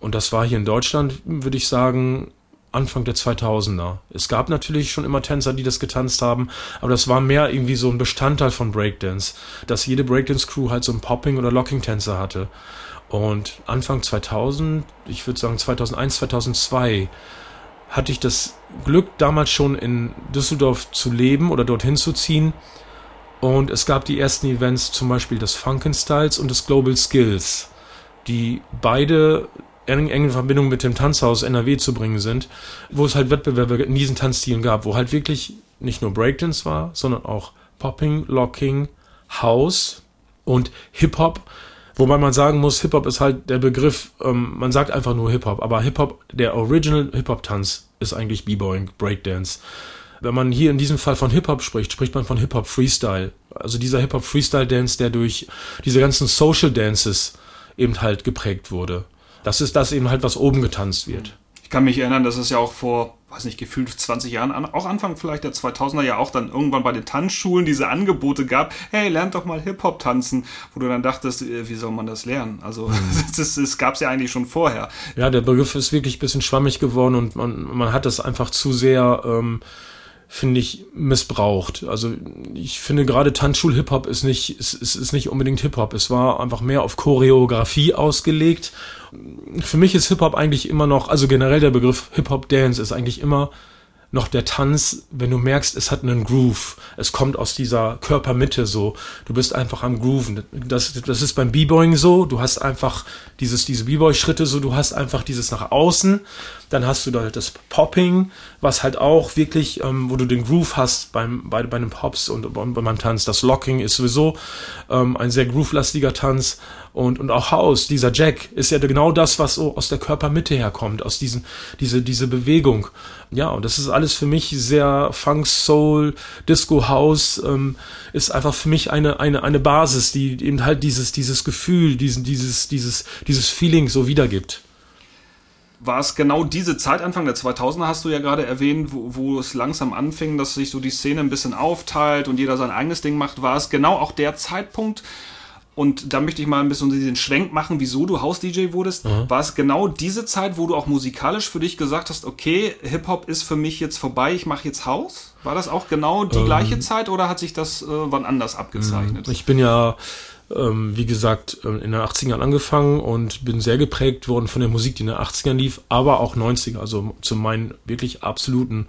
und das war hier in Deutschland, würde ich sagen, Anfang der 2000er. Es gab natürlich schon immer Tänzer, die das getanzt haben, aber das war mehr irgendwie so ein Bestandteil von Breakdance, dass jede Breakdance-Crew halt so einen Popping- oder Locking-Tänzer hatte. Und Anfang 2000, ich würde sagen 2001, 2002, hatte ich das Glück, damals schon in Düsseldorf zu leben oder dorthin zu ziehen. Und es gab die ersten Events, zum Beispiel des Funkenstyles und des Global Skills, die beide eng, eng in Verbindung mit dem Tanzhaus NRW zu bringen sind, wo es halt Wettbewerbe in diesen Tanzstilen gab, wo halt wirklich nicht nur Breakdance war, sondern auch Popping, Locking, House und Hip-Hop Wobei man sagen muss, Hip-Hop ist halt der Begriff, ähm, man sagt einfach nur Hip-Hop, aber Hip-Hop, der Original Hip-Hop-Tanz ist eigentlich B-Boying, Breakdance. Wenn man hier in diesem Fall von Hip-Hop spricht, spricht man von Hip-Hop Freestyle. Also dieser Hip-Hop Freestyle Dance, der durch diese ganzen Social Dances eben halt geprägt wurde. Das ist das eben halt, was oben getanzt wird. Ich kann mich erinnern, dass es ja auch vor weiß nicht, gefühlt 20 Jahren, auch Anfang vielleicht der 2000er ja auch dann irgendwann bei den Tanzschulen diese Angebote gab, hey, lernt doch mal Hip-Hop tanzen, wo du dann dachtest, äh, wie soll man das lernen? Also, mhm. das, das gab es ja eigentlich schon vorher. Ja, der Begriff ist wirklich ein bisschen schwammig geworden und man, man hat das einfach zu sehr, ähm, finde ich, missbraucht. Also ich finde gerade Tanzschul-Hip-Hop ist nicht, ist, ist, ist nicht unbedingt Hip-Hop. Es war einfach mehr auf Choreografie ausgelegt. Für mich ist Hip-Hop eigentlich immer noch, also generell der Begriff Hip-Hop-Dance ist eigentlich immer noch der Tanz, wenn du merkst, es hat einen Groove. Es kommt aus dieser Körpermitte so. Du bist einfach am Grooven. Das, das ist beim B-Boying so. Du hast einfach dieses, diese B-Boy-Schritte so. Du hast einfach dieses nach außen. Dann hast du da halt das Popping, was halt auch wirklich, ähm, wo du den Groove hast beim, bei, bei einem Pops und, und beim Tanz. Das Locking ist sowieso ähm, ein sehr groove-lastiger Tanz. Und, und auch House, dieser Jack, ist ja genau das, was so aus der Körpermitte herkommt, aus diesen, diese, diese Bewegung. Ja, und das ist alles für mich sehr Funk, Soul, Disco, House, ähm, ist einfach für mich eine, eine, eine Basis, die eben halt dieses, dieses Gefühl, diesen, dieses, dieses, dieses Feeling so wiedergibt. war es genau diese Zeit, Anfang der 2000er hast du ja gerade erwähnt, wo, wo es langsam anfing, dass sich so die Szene ein bisschen aufteilt und jeder sein eigenes Ding macht, war es genau auch der Zeitpunkt, und da möchte ich mal ein bisschen diesen Schwenk machen, wieso du Haus-DJ wurdest. Mhm. War es genau diese Zeit, wo du auch musikalisch für dich gesagt hast, okay, Hip-Hop ist für mich jetzt vorbei, ich mache jetzt Haus? War das auch genau die ähm, gleiche Zeit oder hat sich das äh, wann anders abgezeichnet? Ich bin ja ähm, wie gesagt, äh, in den 80ern angefangen und bin sehr geprägt worden von der Musik, die in den 80ern lief, aber auch 90er. Also zu meinen wirklich absoluten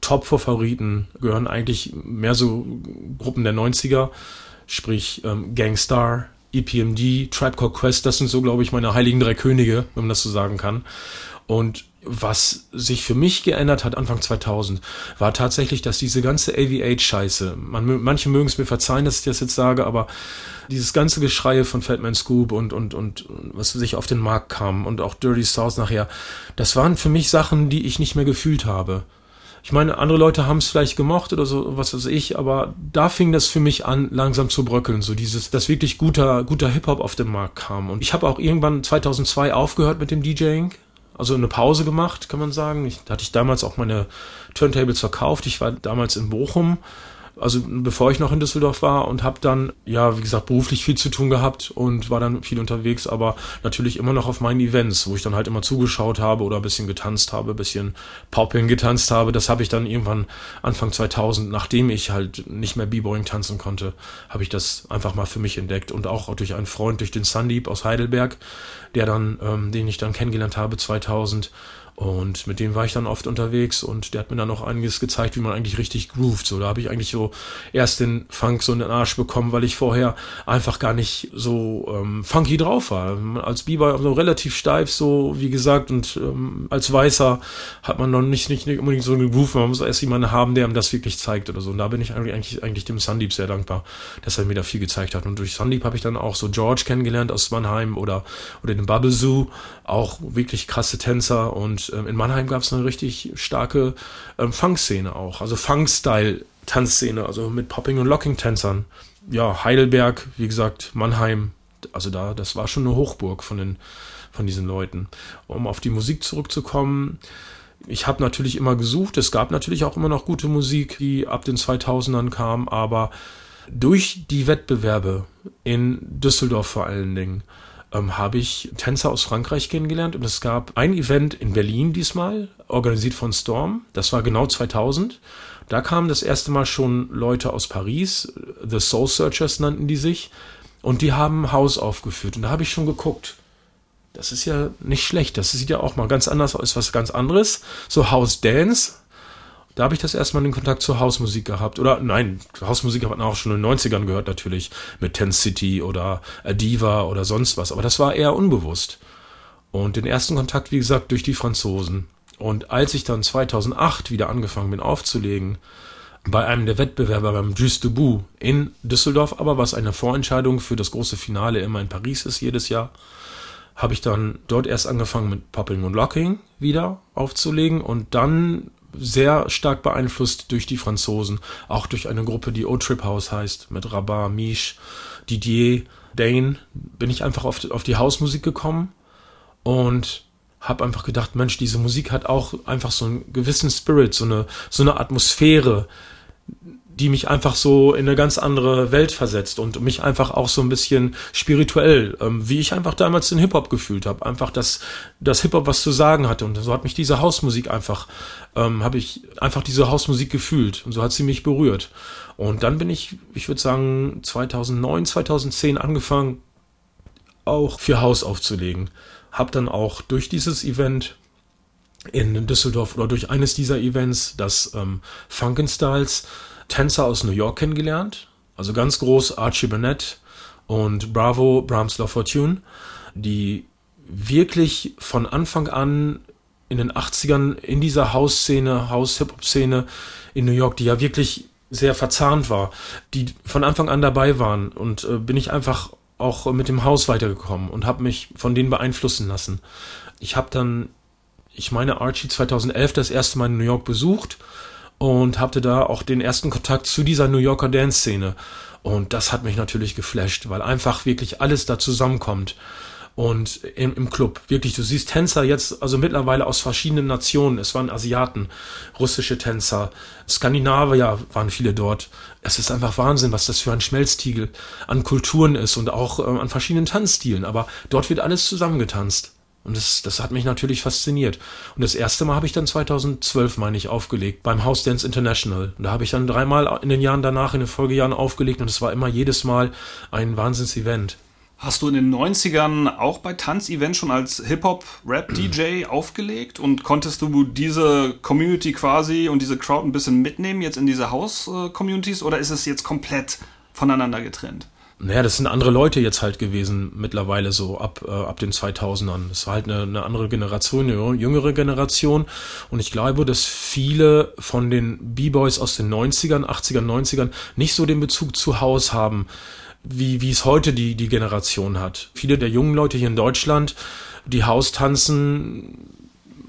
Top-Favoriten gehören eigentlich mehr so Gruppen der 90er sprich ähm, Gangstar, EPMD, Tribe Called Quest, das sind so, glaube ich, meine heiligen drei Könige, wenn man das so sagen kann. Und was sich für mich geändert hat Anfang 2000, war tatsächlich, dass diese ganze AV8-Scheiße, man, manche mögen es mir verzeihen, dass ich das jetzt sage, aber dieses ganze Geschreie von Fatman Scoop und, und, und was sich auf den Markt kam und auch Dirty South nachher, das waren für mich Sachen, die ich nicht mehr gefühlt habe. Ich meine, andere Leute haben es vielleicht gemocht oder so, was weiß ich, aber da fing das für mich an, langsam zu bröckeln, so dieses, dass wirklich guter, guter Hip-Hop auf den Markt kam. Und ich habe auch irgendwann 2002 aufgehört mit dem DJing, also eine Pause gemacht, kann man sagen. Ich, da hatte ich damals auch meine Turntables verkauft. Ich war damals in Bochum also bevor ich noch in Düsseldorf war und habe dann, ja, wie gesagt, beruflich viel zu tun gehabt und war dann viel unterwegs, aber natürlich immer noch auf meinen Events, wo ich dann halt immer zugeschaut habe oder ein bisschen getanzt habe, ein bisschen Popping getanzt habe. Das habe ich dann irgendwann Anfang 2000, nachdem ich halt nicht mehr B-Boying tanzen konnte, habe ich das einfach mal für mich entdeckt und auch durch einen Freund, durch den Sandeep aus Heidelberg, der dann, ähm, den ich dann kennengelernt habe 2000, und mit dem war ich dann oft unterwegs und der hat mir dann auch einiges gezeigt, wie man eigentlich richtig groovt. So, da habe ich eigentlich so erst den Funk so in den Arsch bekommen, weil ich vorher einfach gar nicht so ähm, funky drauf war. Als Biber so relativ steif, so wie gesagt, und ähm, als Weißer hat man noch nicht, nicht, nicht unbedingt so einen Groove. Man muss erst jemanden haben, der ihm das wirklich zeigt oder so. Und da bin ich eigentlich, eigentlich dem Sandeep sehr dankbar, dass er mir da viel gezeigt hat. Und durch Sandeep habe ich dann auch so George kennengelernt aus Mannheim oder, oder den Bubble Zoo, auch wirklich krasse Tänzer und ähm, in Mannheim gab es eine richtig starke ähm, Funk-Szene auch, also Funk-Style-Tanzszene, also mit Popping- und Locking-Tänzern. Ja, Heidelberg, wie gesagt, Mannheim, also da, das war schon eine Hochburg von den, von diesen Leuten. Um auf die Musik zurückzukommen, ich habe natürlich immer gesucht, es gab natürlich auch immer noch gute Musik, die ab den 2000ern kam, aber durch die Wettbewerbe in Düsseldorf vor allen Dingen, ähm, habe ich Tänzer aus Frankreich kennengelernt und es gab ein Event in Berlin diesmal, organisiert von Storm. Das war genau 2000. Da kamen das erste Mal schon Leute aus Paris, The Soul Searchers nannten die sich, und die haben Haus aufgeführt. Und da habe ich schon geguckt. Das ist ja nicht schlecht. Das sieht ja auch mal ganz anders aus, was ganz anderes. So House Dance da habe ich das erstmal den Kontakt zur Hausmusik gehabt. Oder nein, Hausmusik hat man auch schon in den 90ern gehört natürlich, mit Ten City oder Diva oder sonst was. Aber das war eher unbewusst. Und den ersten Kontakt, wie gesagt, durch die Franzosen. Und als ich dann 2008 wieder angefangen bin aufzulegen, bei einem der Wettbewerber beim Just Debout in Düsseldorf, aber was eine Vorentscheidung für das große Finale immer in Paris ist jedes Jahr, habe ich dann dort erst angefangen mit Popping und Locking wieder aufzulegen und dann sehr stark beeinflusst durch die Franzosen, auch durch eine Gruppe, die O-Trip House heißt, mit Rabat, Miche, Didier, Dane, bin ich einfach auf, auf die Hausmusik gekommen und habe einfach gedacht, Mensch, diese Musik hat auch einfach so einen gewissen Spirit, so eine, so eine Atmosphäre, die mich einfach so in eine ganz andere Welt versetzt und mich einfach auch so ein bisschen spirituell, ähm, wie ich einfach damals den Hip-Hop gefühlt habe. Einfach, dass das Hip-Hop was zu sagen hatte. Und so hat mich diese Hausmusik einfach, ähm, habe ich einfach diese Hausmusik gefühlt. Und so hat sie mich berührt. Und dann bin ich, ich würde sagen, 2009, 2010 angefangen, auch für Haus aufzulegen. Hab dann auch durch dieses Event in Düsseldorf oder durch eines dieser Events, das ähm, Funkenstyles, Tänzer aus New York kennengelernt. Also ganz groß Archie Burnett und Bravo, Brahms La Fortune, die wirklich von Anfang an in den 80ern in dieser House-Szene, House-Hip-Hop-Szene in New York, die ja wirklich sehr verzahnt war, die von Anfang an dabei waren und äh, bin ich einfach auch mit dem Haus weitergekommen und habe mich von denen beeinflussen lassen. Ich habe dann, ich meine Archie 2011 das erste Mal in New York besucht und hatte da auch den ersten Kontakt zu dieser New Yorker Dance-Szene. Und das hat mich natürlich geflasht, weil einfach wirklich alles da zusammenkommt. und im, im Club. Wirklich, du siehst Tänzer jetzt, also mittlerweile aus verschiedenen Nationen. Es waren Asiaten, russische Tänzer, Skandinavier waren viele dort. Es ist einfach Wahnsinn, was das für ein Schmelztiegel an Kulturen ist und auch äh, an verschiedenen Tanzstilen. Aber dort wird alles zusammengetanzt. Und das, das hat mich natürlich fasziniert. Und das erste Mal habe ich dann 2012, meine ich, aufgelegt beim House Dance International. Und da habe ich dann dreimal in den Jahren danach, in den Folgejahren aufgelegt und es war immer jedes Mal ein Wahnsinns-Event. Hast du in den 90ern auch bei Tanzevents schon als Hip-Hop-Rap-DJ aufgelegt und konntest du diese Community quasi und diese Crowd ein bisschen mitnehmen jetzt in diese House-Communities oder ist es jetzt komplett voneinander getrennt? Naja, das sind andere Leute jetzt halt gewesen, mittlerweile so ab, äh, ab den 2000ern. Das war halt eine, eine andere Generation, eine jüngere Generation. Und ich glaube, dass viele von den B-Boys aus den 90ern, 80ern, 90ern nicht so den Bezug zu Haus haben wie, wie es heute die, die Generation hat. Viele der jungen Leute hier in Deutschland, die House tanzen,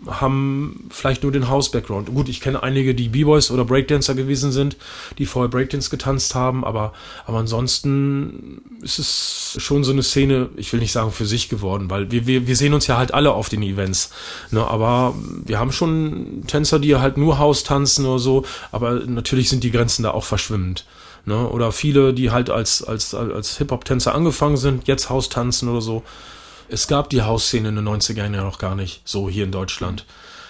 haben vielleicht nur den House-Background. Gut, ich kenne einige, die B-Boys oder Breakdancer gewesen sind, die vorher Breakdance getanzt haben, aber, aber ansonsten ist es schon so eine Szene, ich will nicht sagen für sich geworden, weil wir, wir, wir sehen uns ja halt alle auf den Events. Ne? Aber wir haben schon Tänzer, die halt nur House tanzen oder so, aber natürlich sind die Grenzen da auch verschwimmend. Ne? Oder viele, die halt als, als, als Hip-Hop-Tänzer angefangen sind, jetzt House tanzen oder so. Es gab die House-Szene in den 90ern ja noch gar nicht, so hier in Deutschland.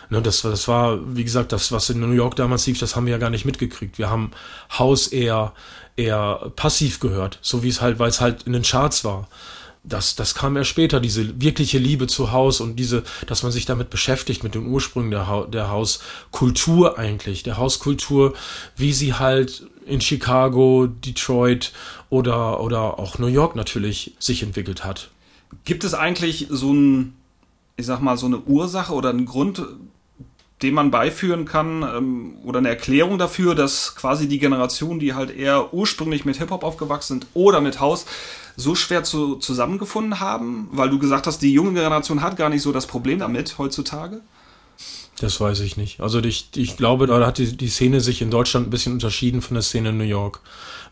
Ne, das, das war, wie gesagt, das, was in New York damals lief, das haben wir ja gar nicht mitgekriegt. Wir haben House eher, eher passiv gehört, so wie es halt, weil es halt in den Charts war. Das, das kam erst später, diese wirkliche Liebe zu Haus und diese, dass man sich damit beschäftigt, mit den Ursprüngen der, ha der Hauskultur eigentlich, der Hauskultur, wie sie halt in Chicago, Detroit oder, oder auch New York natürlich sich entwickelt hat. Gibt es eigentlich so ein, ich sag mal, so eine Ursache oder einen Grund, den man beiführen kann ähm, oder eine Erklärung dafür, dass quasi die Generation, die halt eher ursprünglich mit Hip-Hop aufgewachsen sind oder mit House, so schwer zu, zusammengefunden haben? Weil du gesagt hast, die junge Generation hat gar nicht so das Problem damit heutzutage. Das weiß ich nicht. Also ich, ich glaube, da hat die, die Szene sich in Deutschland ein bisschen unterschieden von der Szene in New York.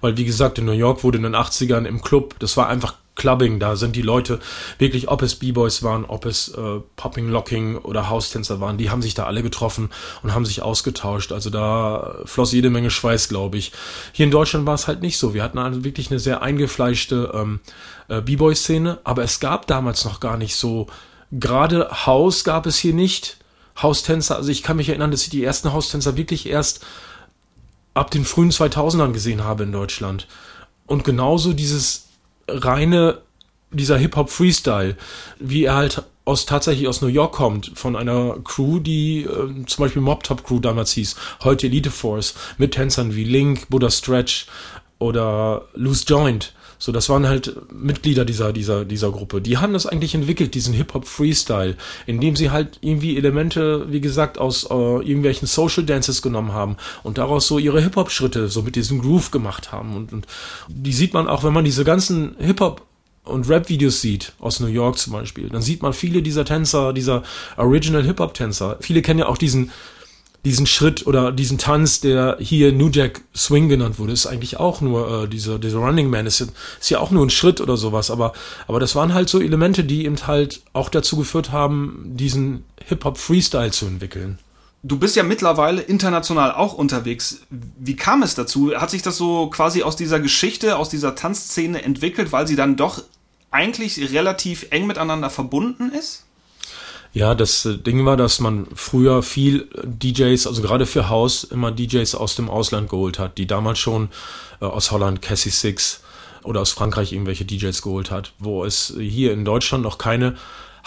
Weil, wie gesagt, in New York wurde in den 80ern im Club, das war einfach Clubbing, da sind die Leute wirklich, ob es B-Boys waren, ob es äh, Popping, Locking oder Haustänzer waren, die haben sich da alle getroffen und haben sich ausgetauscht. Also da floss jede Menge Schweiß, glaube ich. Hier in Deutschland war es halt nicht so. Wir hatten also wirklich eine sehr eingefleischte ähm, äh, B-Boy-Szene, aber es gab damals noch gar nicht so, gerade Haus gab es hier nicht Haustänzer. Also ich kann mich erinnern, dass ich die ersten Haustänzer wirklich erst ab den frühen 2000ern gesehen habe in Deutschland. Und genauso dieses reine, dieser Hip-Hop-Freestyle, wie er halt aus tatsächlich aus New York kommt, von einer Crew, die äh, zum Beispiel Mob Top Crew damals hieß, heute Elite Force, mit Tänzern wie Link, Buddha Stretch oder Loose Joint. So, das waren halt Mitglieder dieser, dieser, dieser Gruppe. Die haben das eigentlich entwickelt, diesen Hip-Hop-Freestyle, indem sie halt irgendwie Elemente, wie gesagt, aus äh, irgendwelchen Social Dances genommen haben und daraus so ihre Hip-Hop-Schritte so mit diesem Groove gemacht haben. Und, und die sieht man auch, wenn man diese ganzen Hip-Hop und Rap-Videos sieht, aus New York zum Beispiel, dann sieht man viele dieser Tänzer, dieser Original Hip-Hop-Tänzer. Viele kennen ja auch diesen diesen Schritt oder diesen Tanz, der hier New Jack Swing genannt wurde, ist eigentlich auch nur äh, dieser dieser Running Man ist, ist ja auch nur ein Schritt oder sowas, aber aber das waren halt so Elemente, die eben halt auch dazu geführt haben, diesen Hip Hop Freestyle zu entwickeln. Du bist ja mittlerweile international auch unterwegs. Wie kam es dazu? Hat sich das so quasi aus dieser Geschichte, aus dieser Tanzszene entwickelt, weil sie dann doch eigentlich relativ eng miteinander verbunden ist? Ja, das äh, Ding war, dass man früher viel DJs, also gerade für House, immer DJs aus dem Ausland geholt hat, die damals schon äh, aus Holland Cassie Six oder aus Frankreich irgendwelche DJs geholt hat, wo es hier in Deutschland noch keine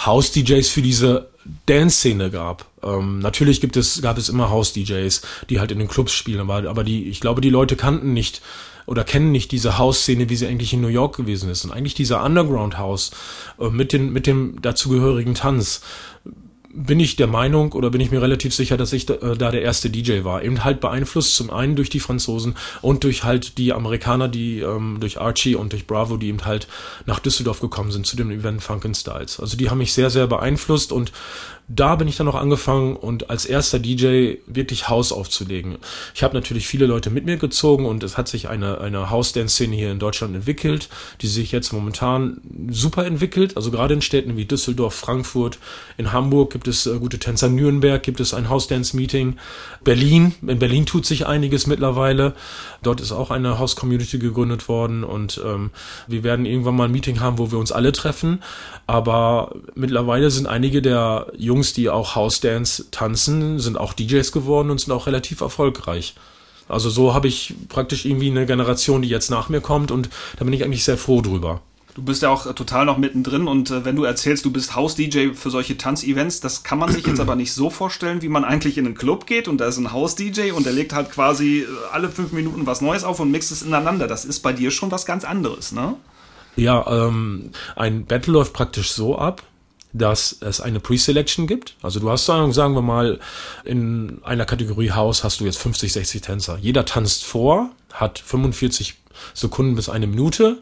House-DJs für diese Dance-Szene gab. Ähm, natürlich gibt es, gab es immer House-DJs, die halt in den Clubs spielen, aber, aber die, ich glaube, die Leute kannten nicht oder kennen nicht diese House-Szene, wie sie eigentlich in New York gewesen ist. Und eigentlich dieser Underground-House äh, mit, den, mit dem dazugehörigen Tanz bin ich der Meinung oder bin ich mir relativ sicher, dass ich da, äh, der erste DJ war. Eben halt beeinflusst zum einen durch die Franzosen und durch halt die Amerikaner, die ähm, durch Archie und durch Bravo, die eben halt nach Düsseldorf gekommen sind zu dem Event Funkin' Styles. Also die haben mich sehr, sehr beeinflusst und da bin ich dann noch angefangen und als erster DJ wirklich House aufzulegen. Ich habe natürlich viele Leute mit mir gezogen und es hat sich eine, eine House-Dance-Szene hier in Deutschland entwickelt, die sich jetzt momentan super entwickelt. Also gerade in Städten wie Düsseldorf, Frankfurt, in Hamburg gibt es äh, gute Tänzer, Nürnberg gibt es ein House-Dance-Meeting, Berlin, in Berlin tut sich einiges mittlerweile. Dort ist auch eine House-Community gegründet worden und ähm, wir werden irgendwann mal ein Meeting haben, wo wir uns alle treffen. Aber mittlerweile sind einige der Jungs, die auch House Dance tanzen, sind auch DJs geworden und sind auch relativ erfolgreich. Also so habe ich praktisch irgendwie eine Generation, die jetzt nach mir kommt und da bin ich eigentlich sehr froh drüber. Du bist ja auch äh, total noch mittendrin und äh, wenn du erzählst, du bist House-DJ für solche Tanzevents, das kann man sich jetzt aber nicht so vorstellen, wie man eigentlich in einen Club geht und da ist ein House-DJ und der legt halt quasi äh, alle fünf Minuten was Neues auf und mixt es ineinander. Das ist bei dir schon was ganz anderes, ne? Ja, ähm, ein Battle läuft praktisch so ab, dass es eine Pre-Selection gibt. Also du hast, sagen wir mal, in einer Kategorie House hast du jetzt 50, 60 Tänzer. Jeder tanzt vor, hat 45 Sekunden bis eine Minute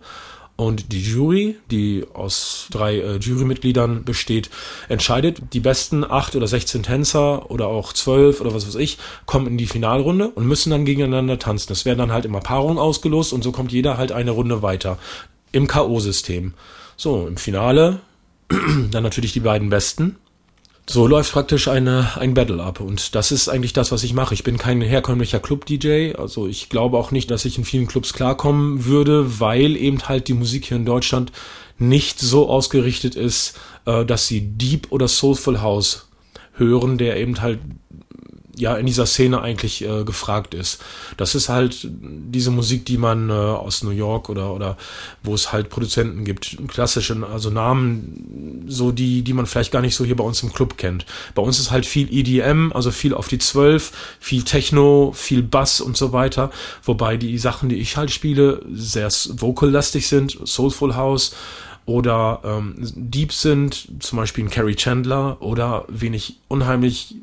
und die Jury, die aus drei äh, Jurymitgliedern besteht, entscheidet, die besten acht oder 16 Tänzer oder auch zwölf oder was weiß ich, kommen in die Finalrunde und müssen dann gegeneinander tanzen. Es werden dann halt immer Paarungen ausgelost und so kommt jeder halt eine Runde weiter. Im K.O.-System. So, im Finale dann natürlich die beiden Besten so läuft praktisch eine, ein Battle ab. Und das ist eigentlich das, was ich mache. Ich bin kein herkömmlicher Club-DJ. Also ich glaube auch nicht, dass ich in vielen Clubs klarkommen würde, weil eben halt die Musik hier in Deutschland nicht so ausgerichtet ist, äh, dass sie Deep oder Soulful House hören, der eben halt ja in dieser Szene eigentlich äh, gefragt ist. Das ist halt diese Musik, die man äh, aus New York oder oder wo es halt Produzenten gibt, klassische also Namen, so die die man vielleicht gar nicht so hier bei uns im Club kennt. Bei uns ist halt viel EDM, also viel auf die Zwölf, viel Techno, viel Bass und so weiter. Wobei die Sachen, die ich halt spiele, sehr vocal-lastig sind, Soulful House oder ähm, Deep sind, zum Beispiel ein Carrie Chandler oder wen ich unheimlich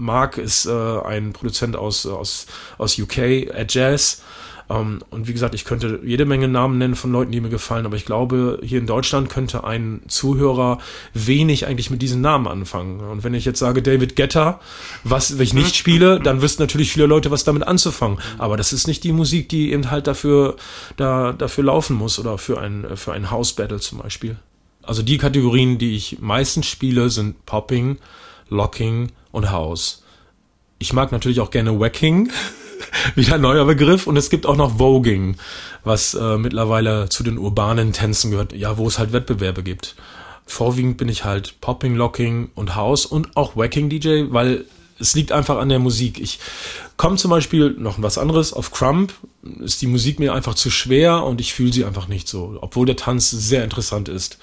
Mark ist äh, ein Produzent aus, aus, aus UK, at Jazz. Um, ähm, und wie gesagt, ich könnte jede Menge Namen nennen von Leuten, die mir gefallen, aber ich glaube, hier in Deutschland könnte ein Zuhörer wenig eigentlich mit diesen Namen anfangen. Und wenn ich jetzt sage David Getter, was wenn ich nicht spiele, dann wüssten natürlich viele Leute, was damit anzufangen. Aber das ist nicht die Musik, die eben halt dafür, da, dafür laufen muss oder für ein, für ein House Battle zum Beispiel. Also die Kategorien, die ich meistens spiele, sind Popping, Locking, und House. Ich mag natürlich auch gerne Wacking, wieder ein neuer Begriff. Und es gibt auch noch Voging, was äh, mittlerweile zu den urbanen Tänzen gehört, ja, wo es halt Wettbewerbe gibt. Vorwiegend bin ich halt Popping, Locking und House und auch Wacking DJ, weil es liegt einfach an der Musik. Ich komme zum Beispiel noch was anderes auf Crump, ist die Musik mir einfach zu schwer und ich fühle sie einfach nicht so, obwohl der Tanz sehr interessant ist.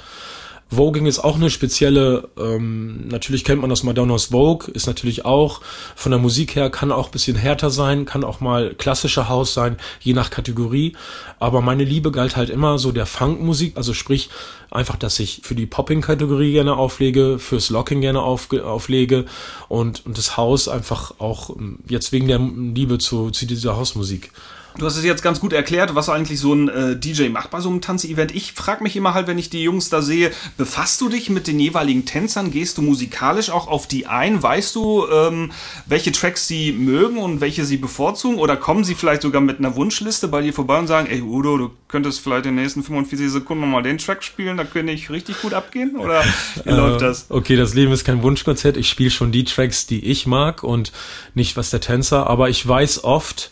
Voging ist auch eine spezielle, ähm, natürlich kennt man das Madonna's Vogue, ist natürlich auch von der Musik her, kann auch bisschen härter sein, kann auch mal klassischer Haus sein, je nach Kategorie. Aber meine Liebe galt halt immer so der Funkmusik, also sprich einfach, dass ich für die Popping-Kategorie gerne auflege, fürs Locking gerne auf, auflege und, und das Haus einfach auch jetzt wegen der Liebe zu, zu dieser Hausmusik. Du hast es jetzt ganz gut erklärt, was eigentlich so ein äh, DJ macht bei so einem Tanzevent. Ich frage mich immer halt, wenn ich die Jungs da sehe, befasst du dich mit den jeweiligen Tänzern? Gehst du musikalisch auch auf die ein? Weißt du, ähm, welche Tracks sie mögen und welche sie bevorzugen? Oder kommen sie vielleicht sogar mit einer Wunschliste bei dir vorbei und sagen, ey Udo, du könntest vielleicht in den nächsten 45 Sekunden nochmal den Track spielen, da könnte ich richtig gut abgehen? Oder wie äh, läuft das? Okay, das Leben ist kein Wunschkonzert. Ich spiele schon die Tracks, die ich mag und nicht was der Tänzer. Aber ich weiß oft,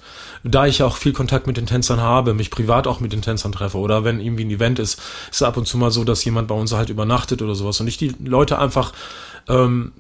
da ich auch viel Kontakt mit den Tänzern habe, mich privat auch mit den Tänzern treffe oder wenn irgendwie ein Event ist, ist ab und zu mal so, dass jemand bei uns halt übernachtet oder sowas und ich die Leute einfach ähm,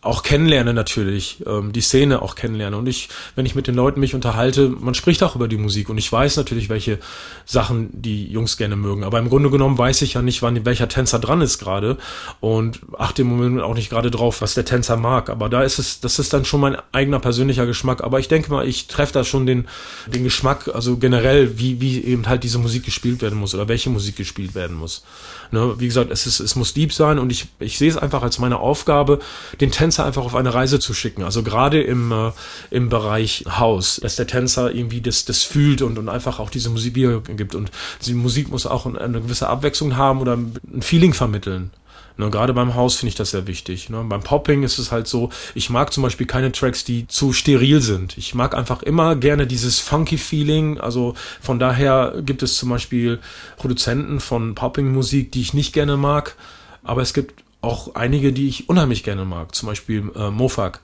auch kennenlerne natürlich, ähm, die Szene auch kennenlerne. Und ich, wenn ich mit den Leuten mich unterhalte, man spricht auch über die Musik und ich weiß natürlich, welche Sachen die Jungs gerne mögen. Aber im Grunde genommen weiß ich ja nicht, wann welcher Tänzer dran ist gerade und achte im Moment auch nicht gerade drauf, was der Tänzer mag. Aber da ist es, das ist dann schon mein eigener persönlicher Geschmack. Aber ich denke mal, ich treffe da schon den, den Geschmack, also generell, wie, wie eben halt diese Musik gespielt werden muss oder welche Musik gespielt werden muss. Ne? Wie gesagt, es, ist, es muss deep sein und ich, ich sehe es einfach als meine Aufgabe, den Tänzer einfach auf eine Reise zu schicken. Also gerade im, äh, im Bereich House, dass der Tänzer irgendwie das, das fühlt und, und einfach auch diese Musik gibt. Und die Musik muss auch eine gewisse Abwechslung haben oder ein Feeling vermitteln. Ne, gerade beim Haus finde ich das sehr wichtig. Ne? Beim Popping ist es halt so, ich mag zum Beispiel keine Tracks, die zu steril sind. Ich mag einfach immer gerne dieses funky Feeling. Also von daher gibt es zum Beispiel Produzenten von Popping-Musik, die ich nicht gerne mag. Aber es gibt auch einige, die ich unheimlich gerne mag. Zum Beispiel äh, Mofak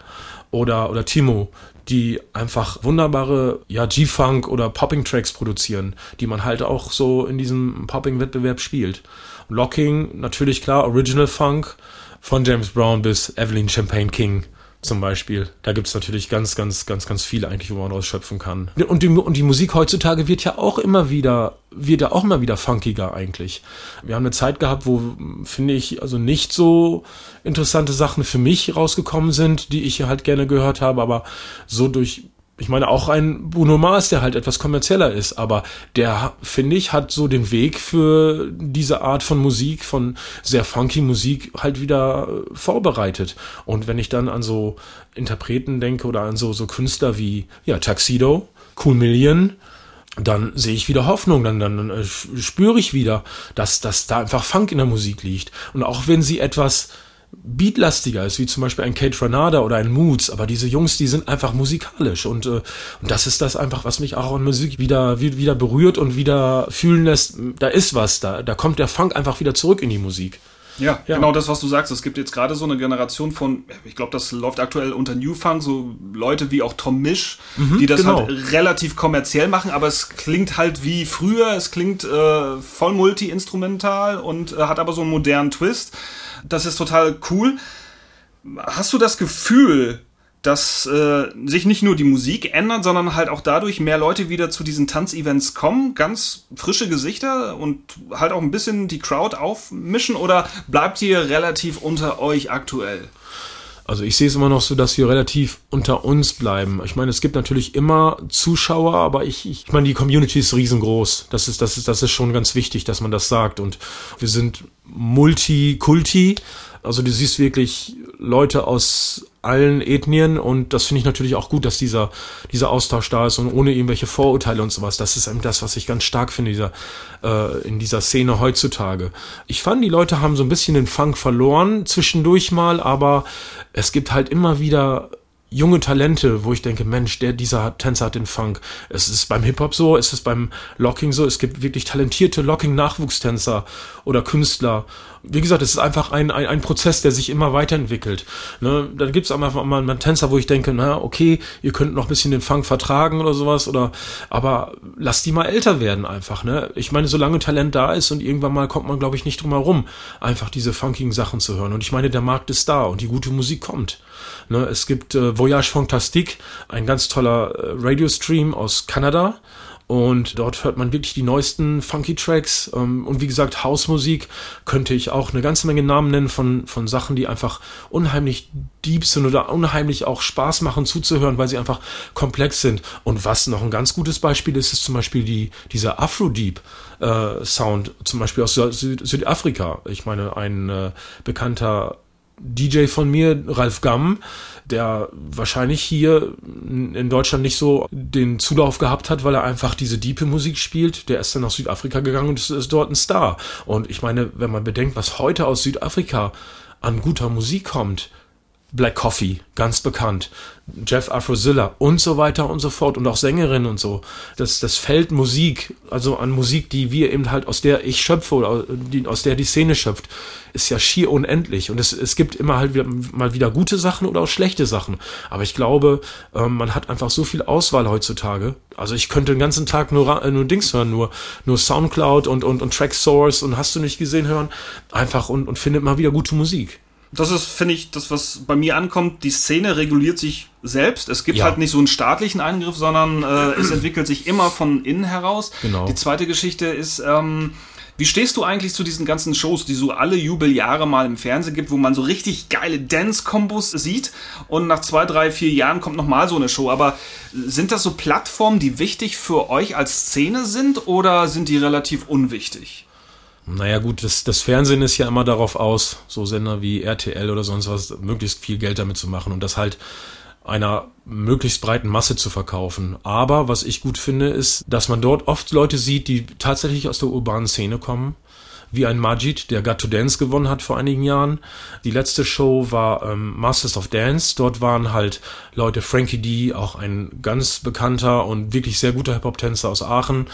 oder, oder Timo, die einfach wunderbare ja, G-Funk oder Popping-Tracks produzieren, die man halt auch so in diesem Popping-Wettbewerb spielt. Locking, natürlich klar, Original Funk, von James Brown bis Evelyn Champagne King zum Beispiel. Da gibt's natürlich ganz, ganz, ganz, ganz viel eigentlich, wo man ausschöpfen kann. Und die, und die Musik heutzutage wird ja auch immer wieder, wird ja auch immer wieder funkiger eigentlich. Wir haben eine Zeit gehabt, wo, finde ich, also nicht so interessante Sachen für mich rausgekommen sind, die ich halt gerne gehört habe, aber so durch ich meine, auch ein Bruno Mars, der halt etwas kommerzieller ist, aber der, finde ich, hat so den Weg für diese Art von Musik, von sehr funky Musik halt wieder äh, vorbereitet. Und wenn ich dann an so Interpreten denke oder an so, so Künstler wie, ja, Tuxedo, Cool Million, dann sehe ich wieder Hoffnung, dann, dann äh, spüre ich wieder, dass, dass da einfach Funk in der Musik liegt. Und auch wenn sie etwas beatlastiger ist, wie zum Beispiel ein Kate Ranada oder ein Moods, aber diese Jungs, die sind einfach musikalisch und, äh, und das ist das einfach, was mich auch an Musik wieder, wieder berührt und wieder fühlen lässt, da ist was, da, da kommt der Funk einfach wieder zurück in die Musik. Ja, ja, genau das, was du sagst. Es gibt jetzt gerade so eine Generation von, ich glaube, das läuft aktuell unter New Funk, so Leute wie auch Tom Misch, mhm, die das genau. halt relativ kommerziell machen, aber es klingt halt wie früher, es klingt äh, voll multi-instrumental und äh, hat aber so einen modernen Twist. Das ist total cool. Hast du das Gefühl, dass äh, sich nicht nur die Musik ändert, sondern halt auch dadurch mehr Leute wieder zu diesen Tanzevents kommen, ganz frische Gesichter und halt auch ein bisschen die Crowd aufmischen oder bleibt ihr relativ unter euch aktuell? Also ich sehe es immer noch so, dass wir relativ unter uns bleiben. Ich meine, es gibt natürlich immer Zuschauer, aber ich, ich, ich meine, die Community ist riesengroß. Das ist, das ist, das ist schon ganz wichtig, dass man das sagt. Und wir sind Multikulti. Also du siehst wirklich Leute aus allen Ethnien und das finde ich natürlich auch gut, dass dieser, dieser Austausch da ist und ohne irgendwelche Vorurteile und sowas. Das ist eben das, was ich ganz stark finde dieser, äh, in dieser Szene heutzutage. Ich fand, die Leute haben so ein bisschen den Funk verloren zwischendurch mal, aber es gibt halt immer wieder junge Talente, wo ich denke, Mensch, der, dieser Tänzer hat den Funk. Es ist beim Hip-Hop so, es ist beim Locking so, es gibt wirklich talentierte Locking-Nachwuchstänzer oder Künstler. Wie gesagt, es ist einfach ein, ein, ein Prozess, der sich immer weiterentwickelt. Ne? Dann gibt es mal, mal einen Tänzer, wo ich denke, na, okay, ihr könnt noch ein bisschen den Funk vertragen oder sowas, oder aber lasst die mal älter werden einfach. Ne? Ich meine, solange Talent da ist und irgendwann mal kommt man, glaube ich, nicht drum herum, einfach diese funkigen Sachen zu hören. Und ich meine, der Markt ist da und die gute Musik kommt. Ne, es gibt äh, Voyage Fantastique, ein ganz toller äh, Radiostream aus Kanada. Und dort hört man wirklich die neuesten funky Tracks. Ähm, und wie gesagt, Hausmusik könnte ich auch eine ganze Menge Namen nennen von, von Sachen, die einfach unheimlich deep sind oder unheimlich auch Spaß machen zuzuhören, weil sie einfach komplex sind. Und was noch ein ganz gutes Beispiel ist, ist zum Beispiel die, dieser Afro-Deep. Äh, Sound, zum Beispiel aus Süd Südafrika. Ich meine, ein äh, bekannter DJ von mir, Ralf Gamm, der wahrscheinlich hier in Deutschland nicht so den Zulauf gehabt hat, weil er einfach diese diepe Musik spielt. Der ist dann nach Südafrika gegangen und ist dort ein Star. Und ich meine, wenn man bedenkt, was heute aus Südafrika an guter Musik kommt, Black Coffee, ganz bekannt, Jeff Afrozilla und so weiter und so fort und auch Sängerinnen und so. Das, das Feld Musik, also an Musik, die wir eben halt aus der ich schöpfe oder die, aus der die Szene schöpft, ist ja schier unendlich. Und es, es gibt immer halt wieder, mal wieder gute Sachen oder auch schlechte Sachen. Aber ich glaube, ähm, man hat einfach so viel Auswahl heutzutage. Also ich könnte den ganzen Tag nur, nur Dings hören, nur, nur Soundcloud und, und, und Track Source und hast du nicht gesehen hören. Einfach und, und findet mal wieder gute Musik das ist, finde ich, das, was bei mir ankommt. Die Szene reguliert sich selbst. Es gibt ja. halt nicht so einen staatlichen Eingriff, sondern äh, es entwickelt sich immer von innen heraus. Genau. Die zweite Geschichte ist, ähm, wie stehst du eigentlich zu diesen ganzen Shows, die so alle Jubeljahre mal im Fernsehen gibt, wo man so richtig geile Dance-Kombos sieht und nach zwei, drei, vier Jahren kommt nochmal so eine Show. Aber sind das so Plattformen, die wichtig für euch als Szene sind oder sind die relativ unwichtig? Naja gut, das, das Fernsehen ist ja immer darauf aus, so Sender wie RTL oder sonst was, möglichst viel Geld damit zu machen und das halt einer möglichst breiten Masse zu verkaufen. Aber was ich gut finde, ist, dass man dort oft Leute sieht, die tatsächlich aus der urbanen Szene kommen, wie ein Majid, der Got to Dance gewonnen hat vor einigen Jahren. Die letzte Show war ähm, Masters of Dance. Dort waren halt Leute, Frankie D, auch ein ganz bekannter und wirklich sehr guter Hip-Hop-Tänzer aus Aachen.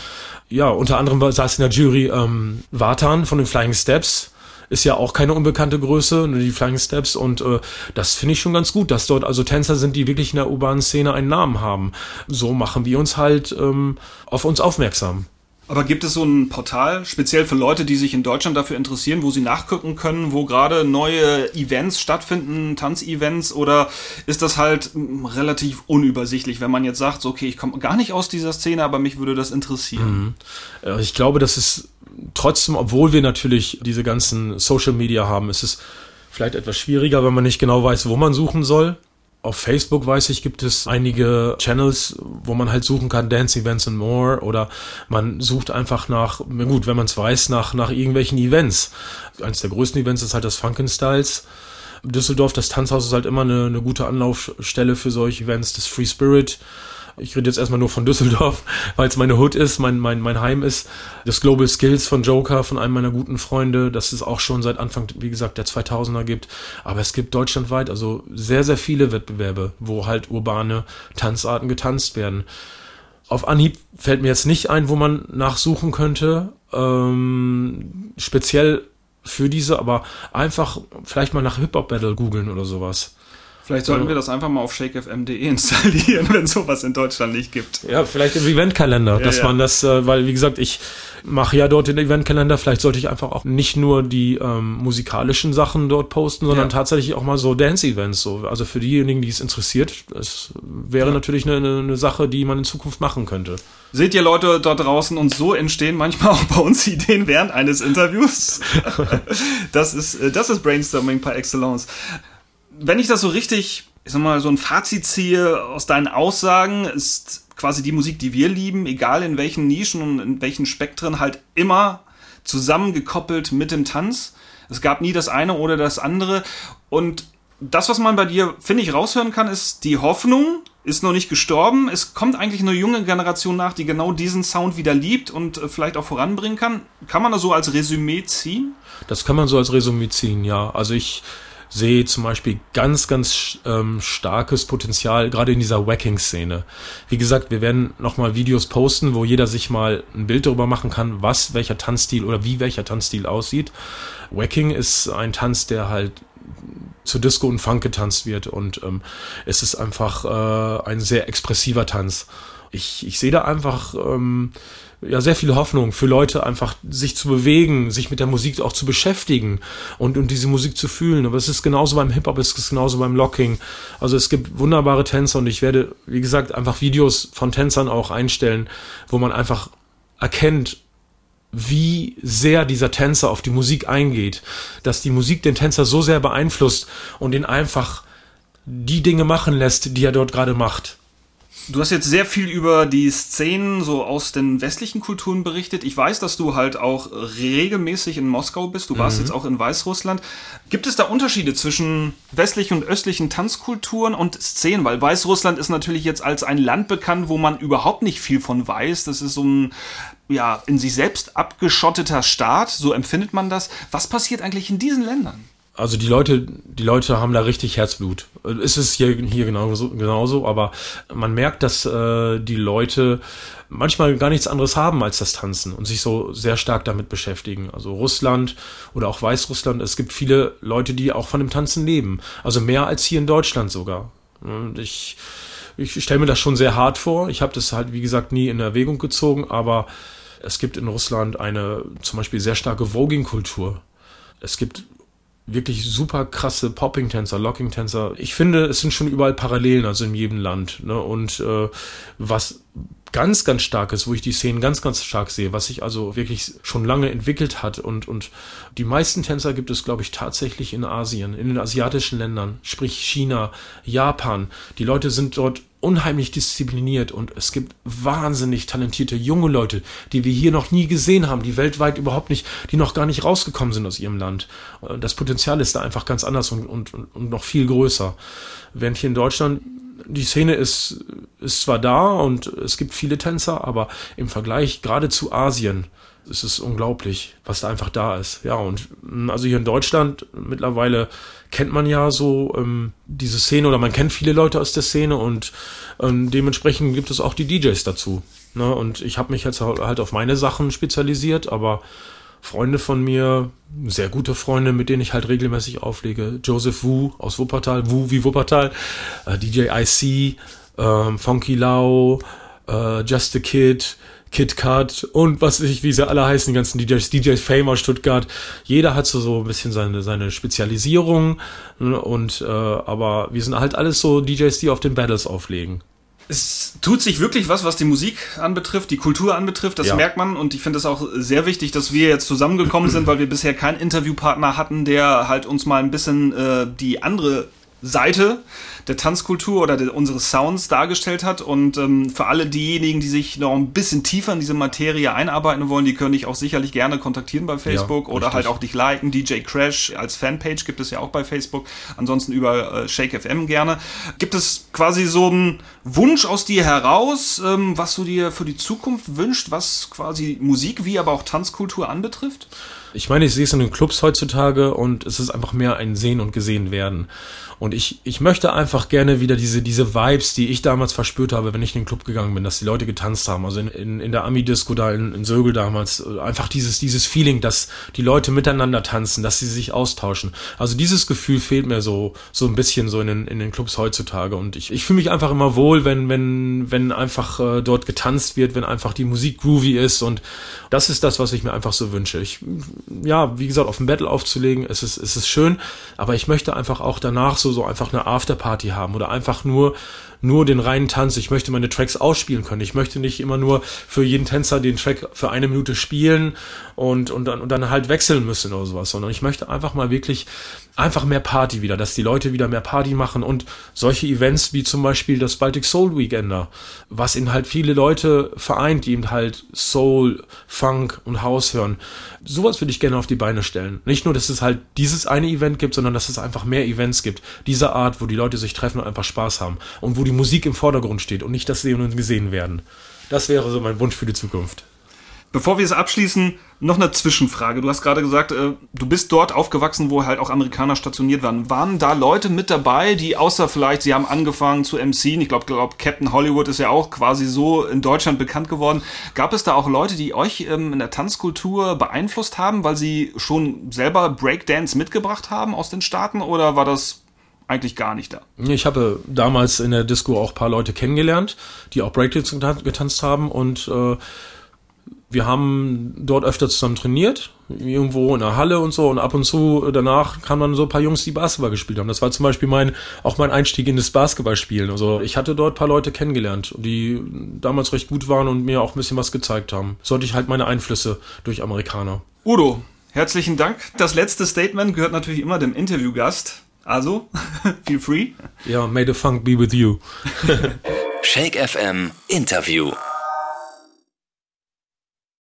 Ja, unter anderem saß in der Jury ähm, Vatan von den Flying Steps ist ja auch keine unbekannte Größe, die Flying Steps und äh, das finde ich schon ganz gut, dass dort also Tänzer sind, die wirklich in der urbanen Szene einen Namen haben. So machen wir uns halt ähm, auf uns aufmerksam. Aber gibt es so ein Portal, speziell für Leute, die sich in Deutschland dafür interessieren, wo sie nachgucken können, wo gerade neue Events stattfinden, Tanzevents, oder ist das halt relativ unübersichtlich, wenn man jetzt sagt, so, okay, ich komme gar nicht aus dieser Szene, aber mich würde das interessieren? Mhm. Ich glaube, das ist trotzdem, obwohl wir natürlich diese ganzen Social Media haben, ist es vielleicht etwas schwieriger, wenn man nicht genau weiß, wo man suchen soll. Auf Facebook weiß ich, gibt es einige Channels, wo man halt suchen kann, Dance Events and More, oder man sucht einfach nach, gut, wenn man es weiß, nach, nach irgendwelchen Events. Eines der größten Events ist halt das Funkenstyles. Düsseldorf, das Tanzhaus ist halt immer eine, eine gute Anlaufstelle für solche Events. Das Free Spirit ich rede jetzt erstmal nur von Düsseldorf, weil es meine Hood ist, mein, mein, mein Heim ist. Das Global Skills von Joker, von einem meiner guten Freunde, das es auch schon seit Anfang, wie gesagt, der 2000er gibt. Aber es gibt deutschlandweit also sehr, sehr viele Wettbewerbe, wo halt urbane Tanzarten getanzt werden. Auf Anhieb fällt mir jetzt nicht ein, wo man nachsuchen könnte, ähm, speziell für diese, aber einfach vielleicht mal nach Hip-Hop-Battle googeln oder sowas. Vielleicht sollten wir das einfach mal auf shakefm.de installieren, wenn sowas in Deutschland nicht gibt. Ja, vielleicht im Eventkalender, ja, dass ja. man das, äh, weil wie gesagt, ich mache ja dort den Eventkalender, vielleicht sollte ich einfach auch nicht nur die ähm, musikalischen Sachen dort posten, sondern ja. tatsächlich auch mal so Dance-Events. So. Also für diejenigen, die es interessiert, es wäre natürlich eine, eine Sache, die man in Zukunft machen könnte. Seht ihr Leute dort draußen und so entstehen manchmal auch bei uns Ideen während eines Interviews. das ist, äh, das ist Brainstorming par excellence wenn ich das so richtig, ich sag mal, so ein Fazit ziehe aus deinen Aussagen, ist quasi die Musik, die wir lieben, egal in welchen Nischen und in welchen Spektren, halt immer zusammengekoppelt mit dem Tanz. Es gab nie das eine oder das andere. Und das, was man bei dir, finde ich, raushören kann, ist die Hoffnung, ist noch nicht gestorben. Es kommt eigentlich eine junge Generation nach, die genau diesen Sound wieder liebt und äh, vielleicht auch voranbringen kann. Kann man das so als Resümee ziehen? Das kann man so als Resümee ziehen, ja. Also ich sehe zum Beispiel ganz, ganz ähm, starkes Potenzial, gerade in dieser Wacking-Szene. Wie gesagt, wir werden nochmal Videos posten, wo jeder sich mal ein Bild darüber machen kann, was welcher Tanzstil oder wie welcher Tanzstil aussieht. Wacking ist ein Tanz, der halt zu Disco und Funk getanzt wird und ähm, es ist einfach äh, ein sehr expressiver Tanz. Ich, ich sehe da einfach ähm, ja sehr viel Hoffnung für Leute einfach sich zu bewegen, sich mit der Musik auch zu beschäftigen und, und diese Musik zu fühlen. Aber es ist genauso beim Hip-Hop, es ist genauso beim Locking. Also es gibt wunderbare Tänzer und ich werde, wie gesagt, einfach Videos von Tänzern auch einstellen, wo man einfach erkennt, wie sehr dieser Tänzer auf die Musik eingeht, dass die Musik den Tänzer so sehr beeinflusst und ihn einfach die Dinge machen lässt, die er dort gerade macht. Du hast jetzt sehr viel über die Szenen so aus den westlichen Kulturen berichtet. Ich weiß, dass du halt auch regelmäßig in Moskau bist. Du warst mhm. jetzt auch in Weißrussland. Gibt es da Unterschiede zwischen westlichen und östlichen Tanzkulturen und Szenen? Weil Weißrussland ist natürlich jetzt als ein Land bekannt, wo man überhaupt nicht viel von weiß. Das ist so ein ja, in sich selbst abgeschotteter Staat, so empfindet man das. Was passiert eigentlich in diesen Ländern? Also die Leute, die Leute haben da richtig Herzblut. Es ist hier, hier genauso, genauso, aber man merkt, dass äh, die Leute manchmal gar nichts anderes haben als das Tanzen und sich so sehr stark damit beschäftigen. Also Russland oder auch Weißrussland, es gibt viele Leute, die auch von dem Tanzen leben. Also mehr als hier in Deutschland sogar. Und ich, ich stelle mir das schon sehr hart vor. Ich habe das halt, wie gesagt, nie in Erwägung gezogen, aber es gibt in Russland eine zum Beispiel sehr starke Voging-Kultur. Es gibt wirklich super krasse Popping-Tänzer, Locking-Tänzer. Ich finde, es sind schon überall Parallelen, also in jedem Land. Ne? Und äh, was ganz, ganz stark ist, wo ich die Szenen ganz, ganz stark sehe, was sich also wirklich schon lange entwickelt hat und, und die meisten Tänzer gibt es, glaube ich, tatsächlich in Asien, in den asiatischen Ländern, sprich China, Japan. Die Leute sind dort unheimlich diszipliniert und es gibt wahnsinnig talentierte junge Leute, die wir hier noch nie gesehen haben, die weltweit überhaupt nicht, die noch gar nicht rausgekommen sind aus ihrem Land. Das Potenzial ist da einfach ganz anders und, und, und noch viel größer. Während hier in Deutschland die Szene ist ist zwar da und es gibt viele Tänzer, aber im Vergleich gerade zu Asien ist es unglaublich, was da einfach da ist. Ja, und mm, also hier in Deutschland mittlerweile kennt man ja so ähm, diese Szene oder man kennt viele Leute aus der Szene und ähm, dementsprechend gibt es auch die DJs dazu. Ne? Und ich habe mich jetzt halt auf meine Sachen spezialisiert, aber Freunde von mir, sehr gute Freunde, mit denen ich halt regelmäßig auflege. Joseph Wu aus Wuppertal, Wu wie Wuppertal, äh, DJ IC, äh, Funky Lau, äh, Just a Kid, Kid Cut und was ich, wie sie alle heißen, die ganzen DJs, DJs Fame aus Stuttgart. Jeder hat so, so ein bisschen seine, seine Spezialisierung ne, und äh, aber wir sind halt alles so DJs, die auf den Battles auflegen es tut sich wirklich was, was die Musik anbetrifft, die Kultur anbetrifft, das ja. merkt man und ich finde es auch sehr wichtig, dass wir jetzt zusammengekommen sind, weil wir bisher keinen Interviewpartner hatten, der halt uns mal ein bisschen äh, die andere Seite der Tanzkultur oder der, unseres Sounds dargestellt hat. Und ähm, für alle diejenigen, die sich noch ein bisschen tiefer in diese Materie einarbeiten wollen, die können dich auch sicherlich gerne kontaktieren bei Facebook ja, oder halt auch dich liken. DJ Crash als Fanpage gibt es ja auch bei Facebook. Ansonsten über äh, Shake FM gerne. Gibt es quasi so einen Wunsch aus dir heraus, ähm, was du dir für die Zukunft wünscht, was quasi Musik wie aber auch Tanzkultur anbetrifft? Ich meine, ich sehe es in den Clubs heutzutage und es ist einfach mehr ein Sehen und Gesehen werden. Und ich, ich möchte einfach gerne wieder diese, diese Vibes, die ich damals verspürt habe, wenn ich in den Club gegangen bin, dass die Leute getanzt haben. Also in, in, in der Ami-Disco da in, in Sögel damals, einfach dieses, dieses Feeling, dass die Leute miteinander tanzen, dass sie sich austauschen. Also dieses Gefühl fehlt mir so, so ein bisschen so in den, in den Clubs heutzutage. Und ich, ich fühle mich einfach immer wohl, wenn, wenn, wenn einfach äh, dort getanzt wird, wenn einfach die Musik groovy ist. Und das ist das, was ich mir einfach so wünsche. Ich, ja, wie gesagt, auf dem Battle aufzulegen, es ist, es ist schön, aber ich möchte einfach auch danach so so einfach eine Afterparty haben oder einfach nur nur den reinen Tanz. Ich möchte meine Tracks ausspielen können. Ich möchte nicht immer nur für jeden Tänzer den Track für eine Minute spielen und, und, dann, und dann halt wechseln müssen oder sowas, sondern ich möchte einfach mal wirklich einfach mehr Party wieder, dass die Leute wieder mehr Party machen und solche Events wie zum Beispiel das Baltic Soul Weekender, was eben halt viele Leute vereint, die eben halt Soul, Funk und House hören. Sowas würde ich gerne auf die Beine stellen. Nicht nur, dass es halt dieses eine Event gibt, sondern dass es einfach mehr Events gibt. Dieser Art, wo die Leute sich treffen und einfach Spaß haben und wo die Musik im Vordergrund steht und nicht das Sehen und Gesehen werden. Das wäre so mein Wunsch für die Zukunft. Bevor wir es abschließen, noch eine Zwischenfrage. Du hast gerade gesagt, äh, du bist dort aufgewachsen, wo halt auch Amerikaner stationiert waren. Waren da Leute mit dabei, die außer vielleicht, sie haben angefangen zu MCen, ich glaube, glaub, Captain Hollywood ist ja auch quasi so in Deutschland bekannt geworden. Gab es da auch Leute, die euch ähm, in der Tanzkultur beeinflusst haben, weil sie schon selber Breakdance mitgebracht haben aus den Staaten oder war das eigentlich gar nicht da. Ich habe damals in der Disco auch ein paar Leute kennengelernt, die auch Breakdance getanzt haben und äh, wir haben dort öfter zusammen trainiert, irgendwo in der Halle und so. Und ab und zu danach kamen dann so ein paar Jungs, die Basketball gespielt haben. Das war zum Beispiel mein, auch mein Einstieg in das Basketballspielen. Also ich hatte dort ein paar Leute kennengelernt, die damals recht gut waren und mir auch ein bisschen was gezeigt haben. Sollte ich halt meine Einflüsse durch Amerikaner. Udo, herzlichen Dank. Das letzte Statement gehört natürlich immer dem Interviewgast. Also, feel free. Ja, may the funk be with you. Shake FM Interview.